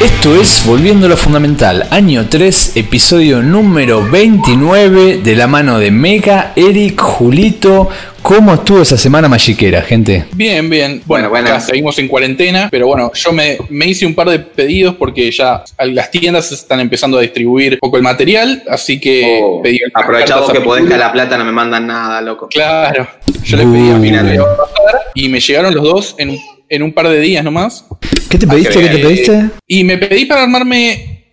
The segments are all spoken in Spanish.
Esto es Volviendo a lo Fundamental, año 3, episodio número 29, de la mano de Mega, Eric, Julito. ¿Cómo estuvo esa semana magiquera, gente? Bien, bien. Bueno, Bueno, seguimos en cuarentena, pero bueno, yo me, me hice un par de pedidos porque ya las tiendas están empezando a distribuir un poco el material, así que Oh, pedí aprovechado que podés que a la plata no me mandan nada, loco. Claro, yo les pedí a Uh. Pinal y me llegaron los dos en, un- en un par de días nomás. ¿Qué te pediste? que ¿Qué te pediste? Y me pedí para armarme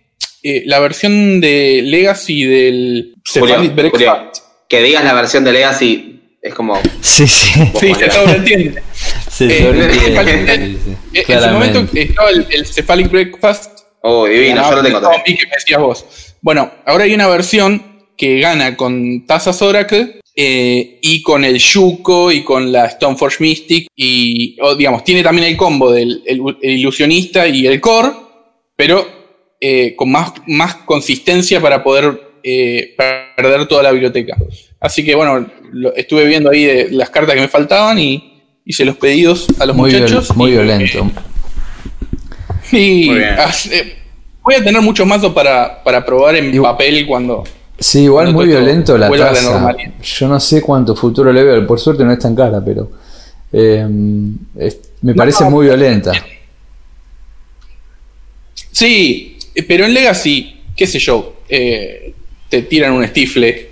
eh, la versión de Legacy del Cephalic Breakfast. Que digas la versión de Legacy es como. Sí, sí. Sí, se sobreentiende. Se Eh, sobreentiende, eh, sí, sí. En su momento estaba el, el Cephalic Breakfast Oh, divino, yo lo tengo también. que me decías vos. Bueno, ahora hay una versión que gana con tazas Oracle eh, y con el Yuko y con la Stoneforge Mystic y, digamos, tiene también el combo del el- el ilusionista y el core, pero eh, con más, más consistencia para poder eh, perder toda la biblioteca. Así que bueno, lo- estuve viendo ahí de las cartas que me faltaban y hice los pedidos a los Muy, viol- muchachos. muy y- violento. y Muy bien. hace- voy a tener muchos mazos para, para probar en Igual- papel cuando. Sí, igual muy violento la tasa. Yo no sé cuánto futuro le veo. Por suerte no es tan cara, pero eh, es- me parece muy violenta. Sí, pero en Legacy, qué sé yo, eh, te tiran un estifle.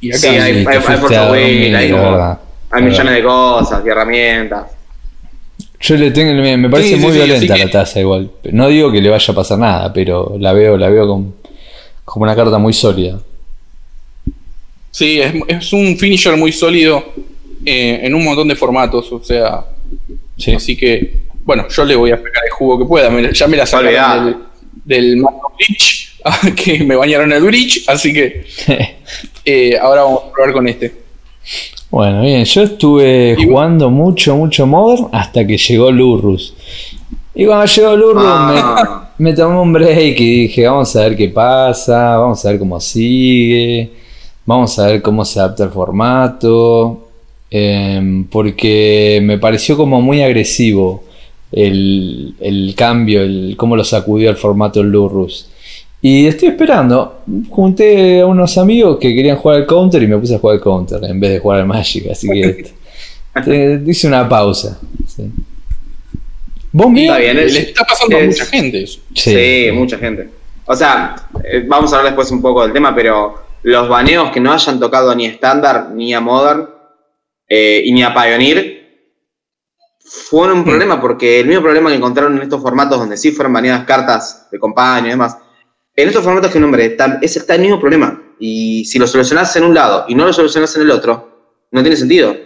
Y acá Sí, hay, hay, hay hay, como- hay millones de cosas y herramientas. Yo le tengo, me me parece Sí, muy sí, violenta la que- taza igual. No digo que le vaya a pasar nada, pero la veo, la veo como, como una carta muy sólida. Sí, es, es un finisher muy sólido eh, en un montón de formatos. O sea, Sí. así que, bueno, yo le voy a sacar el jugo que pueda. Me- ya me la sacaron del, del Mazo Bridge, que me bañaron el Bridge, así que eh, ahora vamos a probar con este. Bueno, bien, yo estuve Y- jugando mucho, mucho Modern hasta que llegó Lurrus. Y cuando llegó Lurrus Ah. me, me tomé un break y dije, vamos a ver qué pasa, vamos a ver cómo sigue, vamos a ver cómo se adapta el formato, em, porque me pareció como muy agresivo el, el cambio, el, cómo lo sacudió el formato el Lurrus. Y estoy esperando. Junté a unos amigos que querían jugar al counter y me puse a jugar al counter en vez de jugar al Magic. Así que hice una pausa. sí. ¿Vos bien? Está bien, Le es- está pasando a es- mucha gente eso. Sí, mucha gente. O sea, eh, vamos a hablar después un poco del tema, pero los baneos que no hayan tocado ni estándar, ni a Modern, eh, y ni a Pioneer, fueron un problema, porque el mismo problema que encontraron en estos formatos donde sí fueron baneadas cartas de compañía y demás, en estos formatos que nombré, está, ese está el mismo problema. Y si lo solucionás en un lado y no lo solucionás en el otro, no tiene sentido.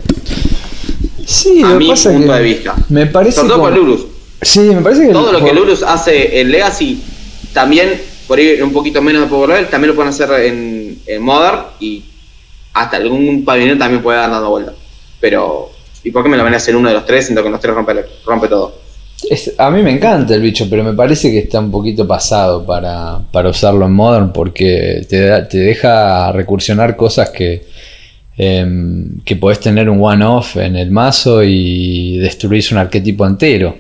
Sí, a lo mi pasa es punto que de vista. Me parece Sobre todo Lurus. Sí, me parece que Todo lo que Lurus hace en Legacy, también, por ahí un poquito menos de Power Level, también lo pueden hacer en, en Modern y hasta algún pabellón también puede dar dando vuelta. Pero, ¿y por qué me lo van a hacer uno de los tres? Siento que los tres rompe, rompe todo. es- a mí me encanta el bicho, pero me parece que está un poquito pasado para, para usarlo en Modern porque te, da- te deja recursionar cosas que, em, que podés tener un one-off en el mazo y destruís un arquetipo entero.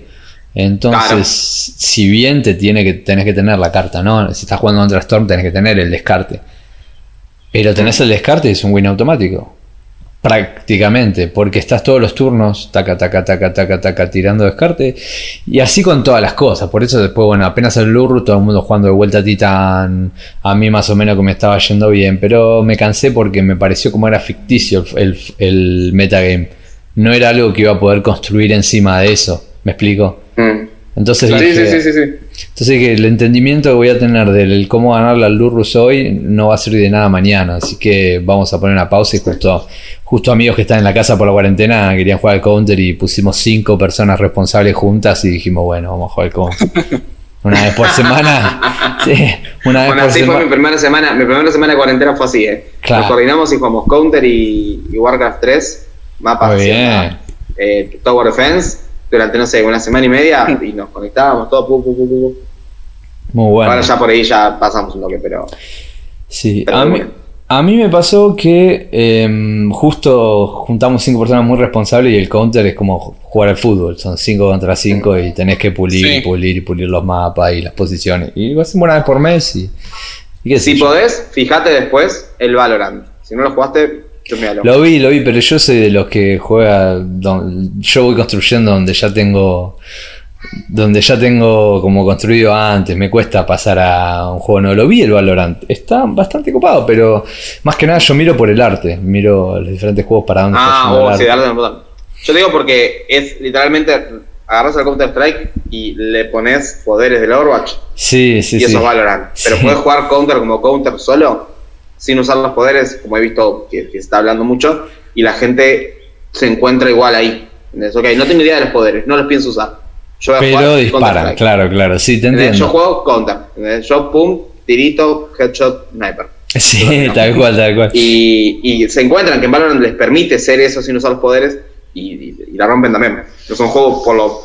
Entonces, Claro. si bien te tiene que, tenés que tener la carta, ¿no? Si estás jugando contra Storm, tenés que tener el descarte. Pero tenés el descarte y es un win automático. Prácticamente, porque estás todos los turnos, taca, taca, taca, taca, taca, tirando descarte. Y así con todas las cosas. Por eso después, bueno, apenas el Lurru, todo el mundo jugando de vuelta a Titán. A mí más o menos que me estaba yendo bien. Pero me cansé porque me pareció como era ficticio el, el, el metagame. No era algo que iba a poder construir encima de eso. ¿Me explico? Mm. Entonces dije, sí, sí, sí, sí. entonces que el entendimiento que voy a tener del cómo ganarle al Lurrus hoy no va a servir de nada mañana, así que vamos a poner una pausa y justo, justo amigos que están en la casa por la cuarentena querían jugar al counter y pusimos cinco personas responsables juntas y dijimos bueno vamos a jugar al counter. Una vez por semana. sí, una vez Bueno, por así fue mi primera semana. Mi primera semana de cuarentena fue así, ¿eh? Claro. Nos coordinamos y jugamos Counter y, y Warcraft 3, mapas eh, Tower Defense, durante, no sé, una semana y media y nos conectábamos todo. pu, pu, pu, pu, pu. Muy bueno. Ahora ya por ahí ya pasamos un toque, pero Sí, Pero a mí. A mí me pasó que em, justo juntamos cinco personas muy responsables y el counter es como jugar al fútbol. Son cinco contra cinco y tenés que pulir y pulir y pulir los mapas y las posiciones. Y lo hacemos una vez por mes y, y qué sé Si yo. podés, fíjate después el Valorant. Si no lo jugaste. Lo vi, lo vi, pero yo soy de los que juega. don- yo voy construyendo donde ya tengo. Donde ya tengo como construido antes. Me cuesta pasar a un juego nuevo. Lo vi el Valorant. Está bastante copado, pero más que nada yo miro por el arte. Miro los diferentes juegos para dónde está Ah, yendo el arte. darle un botón. Yo te digo porque es literalmente agarras al Counter Strike y le pones poderes del Overwatch Sí, sí, y sí. eso es Valorant. Pero Sí. puedes jugar Counter como Counter solo, sin usar los poderes, como he visto que, que se está hablando mucho, y la gente se encuentra igual ahí. ¿Entendés? Ok, no tengo idea de los poderes, no los pienso usar. Yo voy a Pero jugar disparan, claro, claro. Sí, te ¿Entendés? Yo entiendo. juego Counter. ¿entendés? Yo pum, tirito, headshot, sniper. Sí, tal cual, tal cual. Y, y se encuentran que en Valorant les permite ser eso sin usar los poderes y, y- y la rompen también. No son juegos por lo.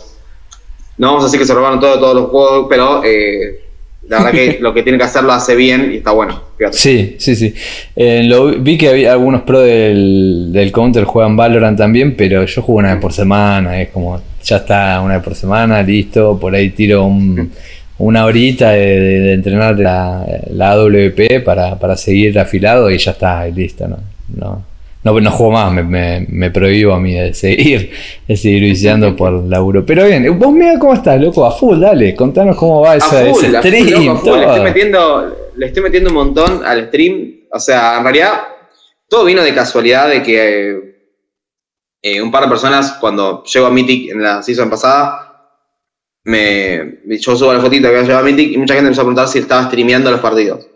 No vamos a decir que se robaron todo, todos los juegos, pero eh, la verdad que lo que tiene que hacer lo hace bien y está bueno. Fíjate. Sí, sí, sí. Eh, lo, vi que había algunos pro del, del Counter juegan Valorant también, pero yo juego una vez por semana, es como, ya está, una vez por semana, listo, por ahí tiro un- una horita de, de- de entrenar la, la AWP para, para seguir afilado y ya está, listo, ¿no? No, no, no juego más, me, me, me prohíbo a mí de seguir, de seguir viciando por laburo. Pero bien, vos mira cómo estás, loco, a full, dale, contanos cómo va A esa, full, ese a full, stream. loco, full. Le estoy, metiendo, le estoy metiendo un montón al stream. O sea, en realidad, todo vino de casualidad de que eh, un par de personas, cuando llego a Mythic en la season pasada, me, yo subo la fotito que había llegado a Mythic y mucha gente me empezó a preguntar si estaba streameando los partidos.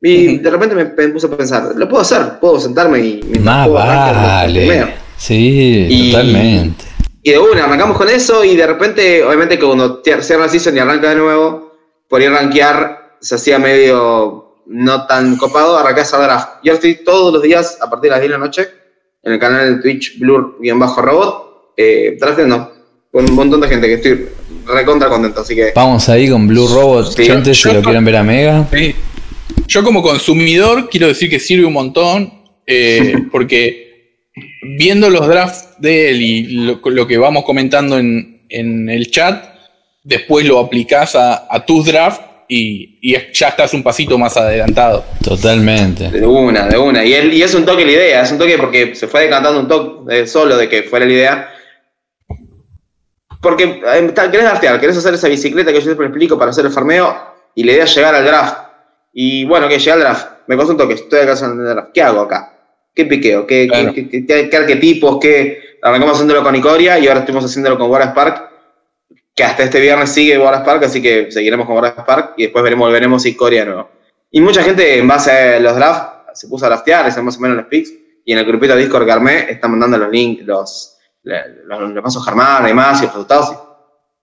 Y de repente me, me puse a pensar, lo puedo hacer, puedo sentarme y Más vale. Sí, Y- totalmente. Y de una, arrancamos con eso y de repente, obviamente que cuando cierra la season y arranca de nuevo, por ir a rankear se hacía medio no tan copado, arrancás a draft. Yo estoy todos los días a partir de las 10 de la noche en el canal de Twitch Blur-Robot, eh, drafteando con un montón de gente que estoy recontra contento, así que... Vamos ahí con Blue Robot, Sí. gente, si lo quieren ver a Mega. Sí. Yo como consumidor quiero decir que sirve un montón eh, porque viendo los drafts de él y lo, lo que vamos comentando en, en el chat, después lo aplicás a, a tus drafts y, y es- ya estás un pasito más adelantado. Totalmente. De una, de una. Y, él- y es un toque la idea, es un toque porque se fue decantando un toque eh, solo de que fuera la idea. Porque eh, querés draftear, querés hacer esa bicicleta que yo siempre explico para hacer el farmeo y la idea es llegar al draft. Y bueno, que llega al draft, me costó un toque, estoy acá haciendo el draft. ¿Qué hago acá? ¿Qué piqueo? ¿Qué, qué- Claro. qué- qué- qué arquetipos? ¿Qué? Arrancamos haciéndolo con Icoria y ahora estuvimos haciéndolo con War Spark, que hasta este viernes sigue War Spark, así que seguiremos con War Spark y después veremos, volveremos a Icoria de nuevo. Y mucha gente en base a los drafts se puso a draftear, hicieron más o menos los picks, y en el grupito de Discord que armé están mandando los links, los, los, los, los pasos y demás, y los resultados.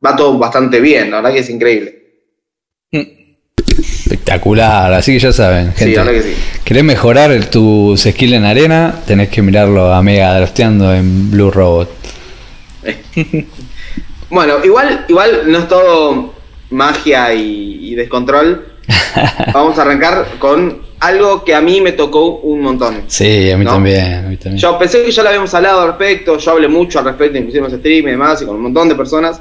Va todo bastante bien, la verdad que es increíble. Espectacular. Así que ya saben, Sí, gente. verdad que sí. ¿Querés mejorar tus skills en arena? Tenés que mirarlo a Mega drafteando en Blue Robot. Bueno, igual, igual no es todo magia y, y descontrol. Vamos a arrancar con algo que a mí me tocó un montón. Sí, a mí ¿No? también. A mí también. Yo pensé que ya lo habíamos hablado al respecto, yo hablé mucho al respecto, inclusive en los streams y demás, y con un montón de personas.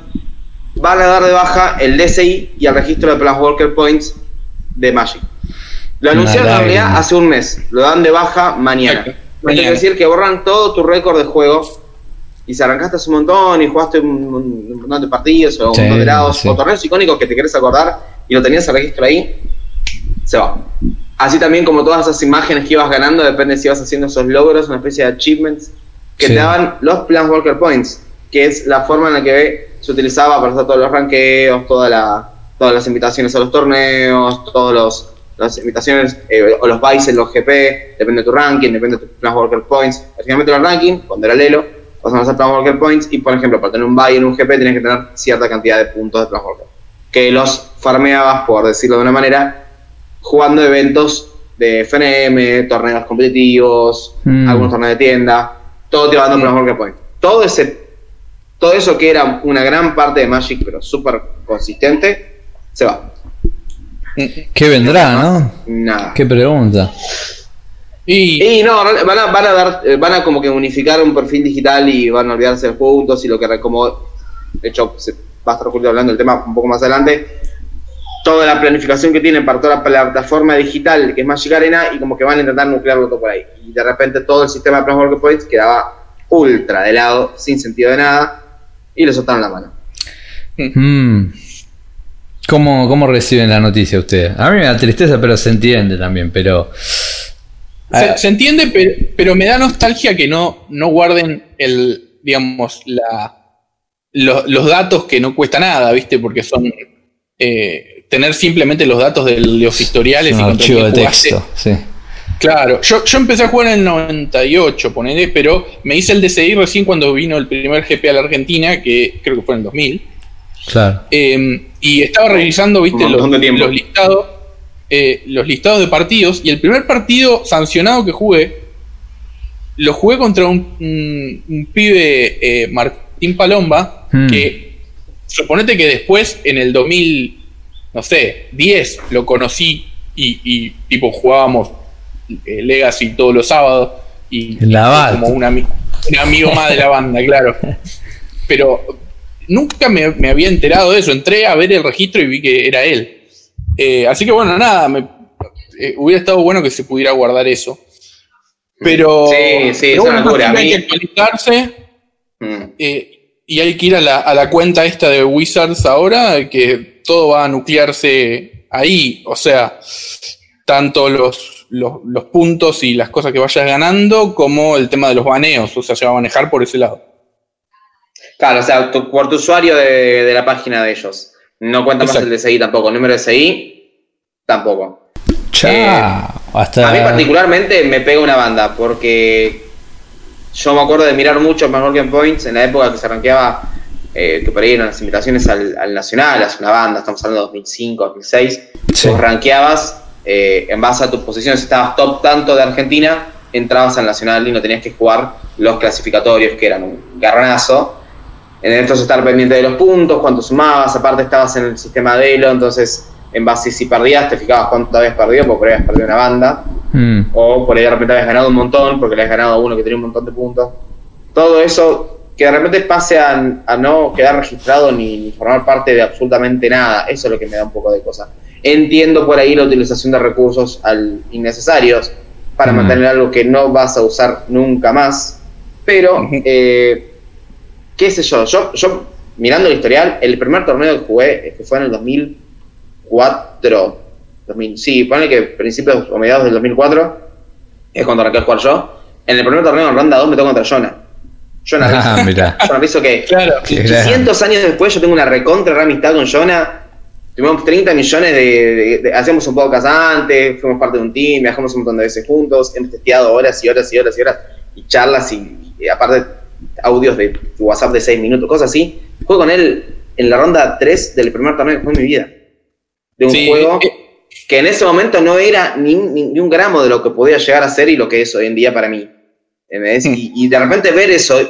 Van a dar de baja el DCI y el registro de Plus Worker Points de Magic. Lo anunciaron en realidad hace un mes, lo dan de baja mañana. Exacto. Esto quiere Mañana. decir que borran todo tu récord de juego y si arrancaste hace un montón y jugaste un, un- un montón de partidos o un Sí, montón de lados sí. o torneos icónicos que te querés acordar y lo tenías el registro ahí, se va. Así también como todas esas imágenes que ibas ganando, depende si ibas haciendo esos logros, una especie de achievements que Sí. te daban los Plans Worker Points, que es la forma en la que se utilizaba para hacer todos los ranqueos, toda la, todas las invitaciones a los torneos, todos los las invitaciones eh, o los en los GP, depende de tu ranking, depende de tus Plans Worker Points. Originalmente los ranking, cuando era Lelo, pasamos a Plans Worker Points y por ejemplo, para tener un buy en un GP tienes que tener cierta cantidad de puntos de Plans Worker, que los farmeabas, por decirlo de una manera, jugando eventos de FNM, torneos competitivos, Mm. algunos torneos de tienda, todo te va dando Plans Worker Point. Todo ese todo eso que era una gran parte de Magic, pero súper consistente, se va. ¿Qué vendrá, no? Nada. ¿Qué pregunta? Y Y no, van a, van a dar, eh, van a como que unificar un perfil digital y van a olvidarse de puntos y lo que como de hecho se va a estar Julio hablando del tema un poco más adelante. Toda la planificación que tienen para toda la plataforma digital que es Magic Arena y como que van a intentar nuclearlo todo por ahí. Y de repente todo el sistema de Plus Worker Points quedaba ultra de lado, sin sentido de nada, y le soltaron la mano. Mm. ¿Cómo, ¿Cómo reciben la noticia ustedes? A mí me da tristeza, pero se entiende también, pero... se, se entiende, pero, pero me da nostalgia que no, no guarden el, digamos, la, lo- los datos que no cuesta nada, ¿viste? Porque son eh, tener simplemente los datos de los historiales un y archivo de texto, sí. Claro, yo, yo empecé a jugar en el 98, ponele, pero me hice el DCI recién cuando vino el primer GP a la Argentina, que creo que fue en el 2000. Claro. Eh, y estaba revisando, viste, los, listados. eh, los listados de partidos. Y el primer partido sancionado que jugué. Lo jugué contra un, un- un pibe eh, Martín Palomba. Hmm. Que suponete que después, en el 2000, no sé, 10, lo conocí. Y, y, tipo jugábamos eh, Legacy todos los sábados. Y la como un, ami- un amigo más de la banda, claro. Pero nunca me, me había enterado de eso. Entré a ver el registro y vi que era él. Eh, así que bueno, nada, me- eh, hubiera estado bueno que se pudiera guardar eso. Pero, Sí, sí, pero es una bueno, locura. hay que actualizarse Mm. eh, y hay que ir a la, a la cuenta esta de Wizards ahora, que todo va a nuclearse ahí. O sea, tanto los, los, los puntos y las cosas que vayas ganando, como el tema de los baneos. O sea, se va a manejar por ese lado. Claro, o sea, tu- por tu usuario de, de la página de ellos. No cuenta más el DSI tampoco. El número de DSI tampoco. Chao. Hasta... A mí particularmente me pega una banda, porque yo me acuerdo de mirar mucho más Working Points en la época que se rankeaba, eh, que por ahí eran las invitaciones al, al Nacional, a una banda, estamos hablando de 2005, 2006, Sí. vos rankeabas eh, en base a tus posiciones, si estabas top tanto de Argentina, entrabas al Nacional y no tenías que jugar los clasificatorios, que eran un garronazo. Entonces estar pendiente de los puntos, cuánto sumabas, aparte estabas en el sistema de Elo, entonces en base a si perdías te fijabas cuánto habías perdido, porque por ahí habías perdido una banda. Mm. O por ahí de repente habías ganado un montón porque le has ganado a uno que tenía un montón de puntos. Todo eso que de repente pase a, a no quedar registrado ni, ni formar parte de absolutamente nada. Eso es lo que me da un poco de cosa. Entiendo por ahí la utilización de recursos al, innecesarios para Mm. mantener algo que no vas a usar nunca más. Pero, eh, qué sé yo, yo, yo mirando el historial, el primer torneo que jugué, eh, que fue en el 2004, 2000, sí, ponle que principios o mediados del 2004, es cuando arranqué a jugar yo. En el primer torneo en ronda 2 me tocó contra Jonah. Jonah Ah, mirá. Jonah Rizzo que Claro. Qué 500 años después yo tengo una recontra re amistad con Jonah. Tuvimos 30 millones de, de- de- Hacíamos un podcast antes, fuimos parte de un team, viajamos un montón de veces juntos, hemos testeado horas y horas y horas y horas, y charlas y, y aparte audios de WhatsApp de 6 minutos, cosas así. Juego con él en la ronda 3 del primer torneo que fue en mi vida. De un Sí, juego eh, que en ese momento no era ni, un- ni- ni un gramo de lo que podía llegar a ser y lo que es hoy en día para mí. ¿Entendés? Hmm. Y, y de repente ver eso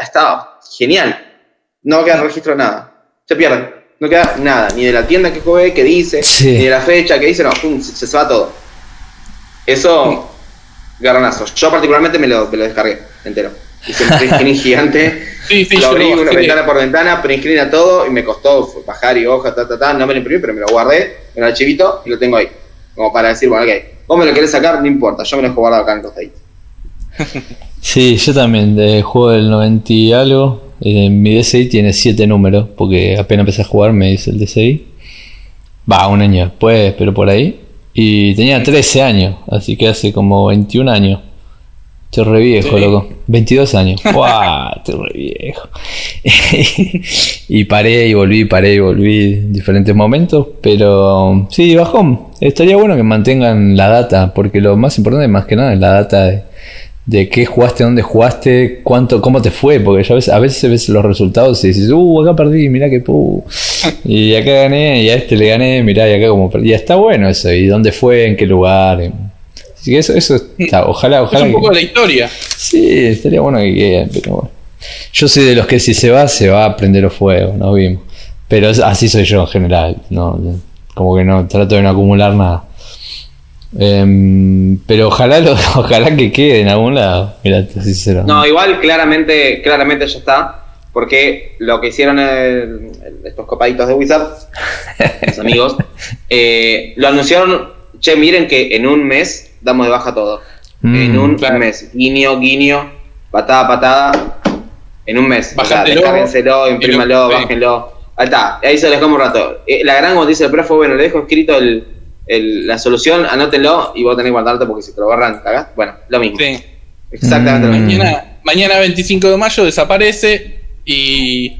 estaba genial. No queda registro de nada. Se pierde. No queda nada. Ni de la tienda que jugué, que dice, Sí. ni de la fecha que dice, no, pum, se, se va todo. Eso, garronazo. Yo particularmente me lo, me lo descargué entero. Hice un print gigante. sí, sí, lo yo abrí lo una ventana por ventana, print screen a todo y me costó bajar y hoja, ta, ta, ta. No me lo imprimí, pero me lo guardé en el archivito y lo tengo ahí. Como para decir, bueno, ok, vos me lo querés sacar, no importa, yo me lo dejo guardado acá en el costadito. Sí, yo también, de juego del 90 y algo. eh, mi DSI tiene 7 números, porque apenas empecé a jugar me dice el DSI. Va, un año después, pero por ahí. Y tenía 13 años, así que hace como 21 años. Estoy re viejo, Sí. loco. 22 años. ¡Guau! Estoy re viejo. y paré y volví, paré y volví en diferentes momentos. Pero sí, bajón. Estaría bueno que mantengan la data, porque lo más importante más que nada es la data de, de qué jugaste, dónde jugaste, cuánto, cómo te fue, porque ya ves, a veces ves los resultados y dices, uh, acá perdí, mirá que pu. Y acá gané, y a este le gané, mirá, y acá como perdí. Y está bueno eso, y dónde fue, en qué lugar. Así que eso, eso está, ojalá, Es ojalá. un que- poco de la historia. Sí, estaría bueno que quede, pero bueno. Yo soy de los que si se va, se va a prender los fuegos, no vimos. Pero es- así soy yo en general, ¿no? como que no trato de no acumular nada. Em, pero ojalá lo, ojalá que quede en algún lado. Mira, sincero. No, igual claramente, claramente ya está. Porque lo que hicieron el- el- estos copaditos de Wizard, mis amigos, eh, lo anunciaron. Che, miren que en un mes damos de baja todo. Mm. En un claro. mes. Guiño, guiño, patada, patada. En un mes. O sea, Bájatelo, descárguenselo, imprímalo, bájenlo. Ahí está, ahí se lo dejamos un rato. Eh, la gran noticia del pro fue, bueno, le dejo escrito el, el- la solución, anótenlo y vos tenés que guardarte porque si te lo borran, cagás. Bueno, lo mismo. Sí. Exactamente lo Mm. mismo. Mañana, mañana 25 de mayo desaparece y,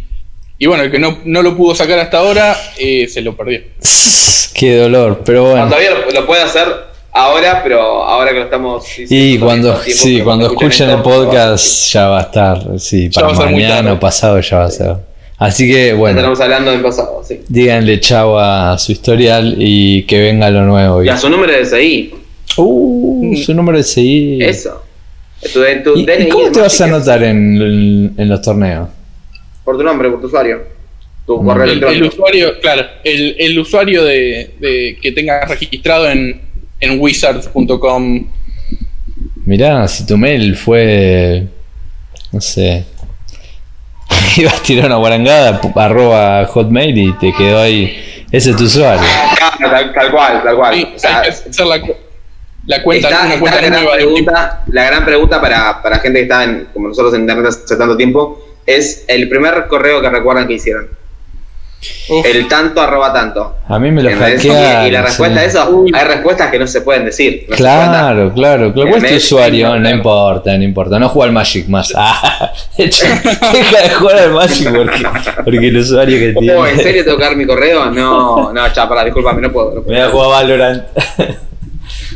y bueno, el que no, no lo pudo sacar hasta ahora eh, se lo perdió. Qué dolor, pero No, bueno. todavía lo, lo puede hacer ahora, pero ahora que lo estamos diciendo Y cuando, tiempo, sí, cuando escuchen el esto, podcast ya va a estar, sí, Ya para mañana o pasado ya va a ser. Así que Bueno. Estamos hablando del pasado, sí. díganle chao a su historial y que venga lo nuevo. Y a su número de SI, Uh, su número de CI. eso. Tu, tu ¿Y, DNI cómo es te vas a anotar en, en los torneos? Por tu nombre, por tu usuario. Tu Mm. correo El, el electrónico. usuario, claro, el, el usuario de, de- que tengas registrado en, en wizards.com. Mirá, si tu mail fue. No sé. Ibas a tirar una guarangada, arroba hotmail y te quedó ahí. Ese es tu usuario. Claro, tal, tal cual, tal cual. Sí, O sea, hay que hacer la, la cuenta, está, una está cuenta la, gran nueva pregunta, la gran pregunta para, para gente que está en, como nosotros en internet hace tanto tiempo es el primer correo que recuerdan que hicieron. Uf, El tanto arroba tanto. A mí me lo ¿Entendés? Y- la respuesta sí. a eso, hay respuestas que no se pueden decir. no. Claro, claro, claro. ¿Cuál es tu usuario? No importa, no importa. No juega al Magic más. Ah, de hecho, deja de jugar al Magic porque, porque el usuario que tiene. Oh, ¿en serio dar mi correo? No, no, chapa, discúlpame, no puedo. no puedo. Me voy a jugar Valorant.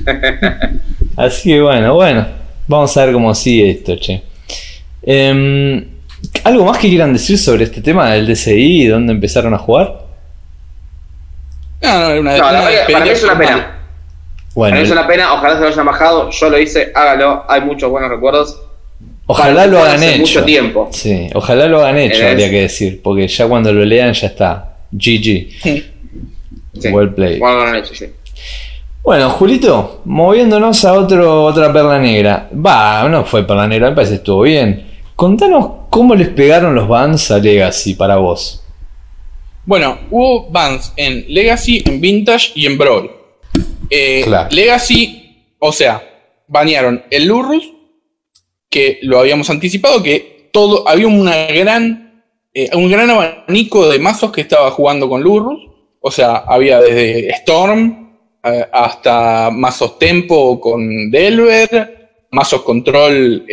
Así que bueno, bueno. Vamos a ver cómo sigue esto, che. Em, ¿Algo más que quieran decir sobre este tema del DCI y dónde empezaron a jugar? no, no, una, No, una para mí es una pena. Bueno, Para mí es una pena, ojalá se lo hayan bajado. Yo lo hice, hágalo, hay muchos buenos recuerdos. ojalá lo hagan hecho. mucho tiempo. Sí, ojalá lo hagan hecho, habría que decir. Porque ya cuando lo lean ya está. GG. Sí. Well played. Bueno, lo han hecho, sí. Bueno, Julito, moviéndonos a otro, otra perla negra. Va, no fue perla negra, me parece que estuvo bien. Contanos cómo les pegaron los bans a Legacy para vos. Bueno, hubo bans en Legacy, en Vintage y en Brawl. Eh, Claro. Legacy, o sea, banearon el Lurrus, que lo habíamos anticipado, que todo, había una gran, eh, un gran abanico de mazos que estaba jugando con Lurrus. O sea, había desde Storm eh, hasta mazos Tempo con Delver, mazos Control,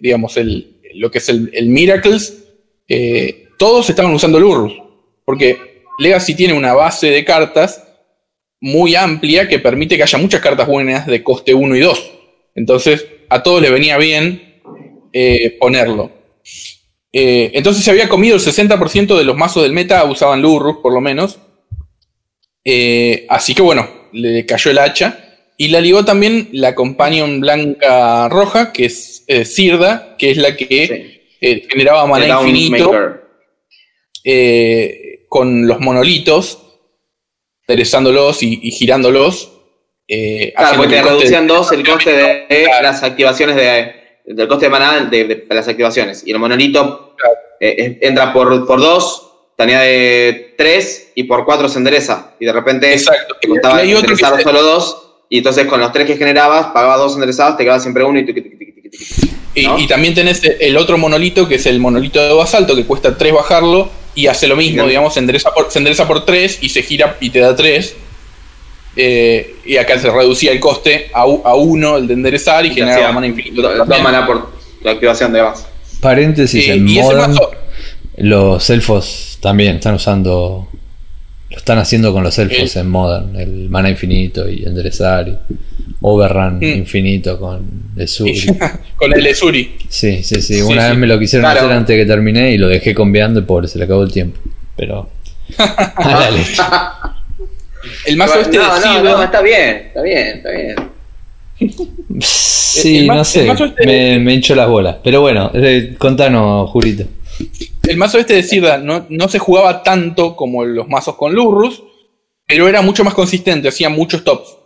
digamos, el, lo que es el, el Miracles. eh, todos estaban usando Lurrus. Porque Legacy tiene una base de cartas muy amplia que permite que haya muchas cartas buenas de coste 1 y 2. Entonces, a todos les venía bien eh, ponerlo. Eh, entonces se había comido el 60% de los mazos del meta usaban Lurrus, por lo menos. Así que bueno, le cayó el hacha. Y la ligó también la Companion Blanca Roja, que es eh, Sirda, que es la que Sí. eh, generaba mana infinito eh, con los monolitos, enderezándolos y, y girándolos. eh, Claro, porque que te reducían dos el coste de, de Claro. las activaciones de, del coste de maná de, de las activaciones. Y el monolito entra por, por dos, te añade tres y por cuatro se endereza. Y de repente Exacto. te costaba enderezar solo dos. Y entonces con los tres que generabas, pagabas dos enderezados, te quedaba siempre uno y tiqui, Y, ¿no? y también tenés el otro monolito, que es el monolito de basalto, que cuesta 3 bajarlo y hace lo mismo, digamos, se endereza por, se endereza por 3 y se gira y te da 3. y acá se reducía el coste a 1 el de enderezar y Te generaba hacía mana infinita. Dos maná por la activación de base. Paréntesis, Eh, en y Modern, mazo, los elfos también están usando. Lo están haciendo con los elfos El- en Modern. El mana infinito y enderezar. Y overrun Mm. infinito con el sur. con el Esuri. Sí, sí, sí. Sí, Una sí. vez me lo quisieron Claro. hacer antes de que terminé y lo dejé conviando y pobre, se le acabó el tiempo. Pero. A la leche. El mazo este no, de no, no, está bien, está bien, está bien. Sí, el no sé. este- Me, me hinchó las bolas. Pero bueno, eh, contanos, Julito. El mazo este de Sirda no, no se jugaba tanto como los mazos con Lurrus, pero era mucho más consistente, hacía muchos tops.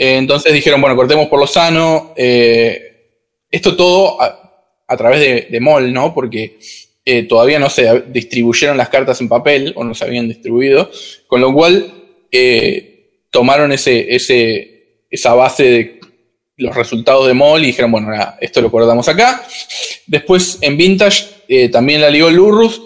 Eh, entonces dijeron, bueno, cortemos por lo sano. Eh, esto todo a, través de, de MOL, ¿no? Porque eh, todavía no se distribuyeron las cartas en papel o no se habían distribuido, con lo cual tomaron ese, ese, esa base de los resultados de MOL y dijeron, bueno, esto lo cortamos acá. Después en Vintage también la ligó Lurrus,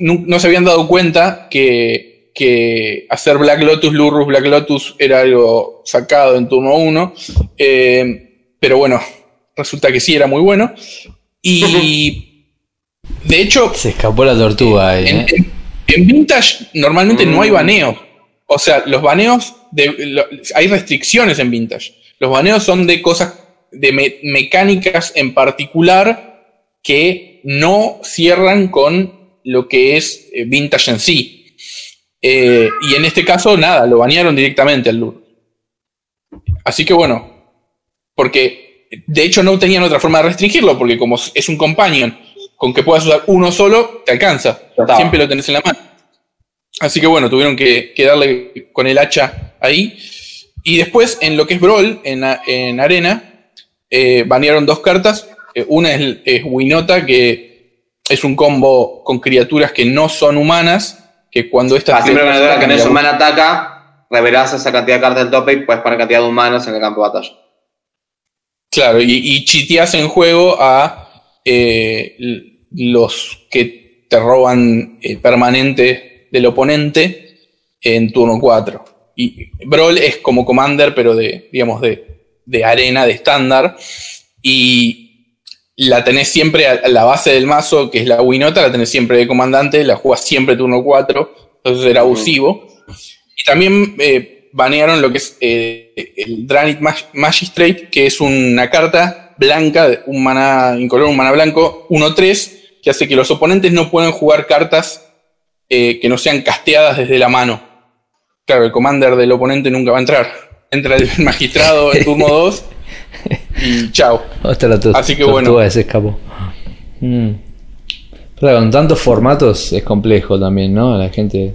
no se habían dado cuenta que que hacer Black Lotus, Lurrus Black Lotus era algo sacado en turno 1. Eh, pero bueno, resulta que sí era muy bueno. Y de hecho. Se escapó la tortuga en. ¿eh? En, Vintage normalmente no hay mm. baneos. O sea, los baneos. hay restricciones en Vintage. Los baneos son de cosas. de mecánicas en particular que no cierran con lo que es eh, Vintage en sí. Eh, y en este caso, nada, lo banearon directamente al Lur. Así que bueno, porque de hecho no tenían otra forma de restringirlo, porque como es un companion con que puedas usar uno solo, te alcanza. Siempre lo tenés en la mano. Así que bueno, tuvieron que, darle con el hacha ahí. Y después, en lo que es Brawl, en, Arena, eh, banearon dos cartas. Eh, una es, es Winota, que es un combo con criaturas que no son humanas que cuando esta. Ah, siempre que no humano ataca, revelas esa cantidad de cartas del tope y puedes poner cantidad de humanos en el campo de batalla. Claro, y, y chiteas en juego a eh, los que te roban el permanente del oponente en turno 4. Y Brawl es como Commander, pero de, digamos, de, de arena, de estándar. Y la tenés siempre a la base del mazo, que es la Winota, la tenés siempre de comandante, la juegas siempre turno 4, entonces era abusivo. Y también eh, banearon lo que es eh, el Dranit Magistrate, que es una carta blanca, un mana incolor, un mana blanco, 1-3, que hace que los oponentes no puedan jugar cartas eh, que no sean casteadas desde la mano. Claro, el commander del oponente nunca va a entrar. Entra el magistrado en turno 2 y chao. Así que bueno. Se escapó. Mm. Pero con tantos formatos es complejo también, ¿no? La gente.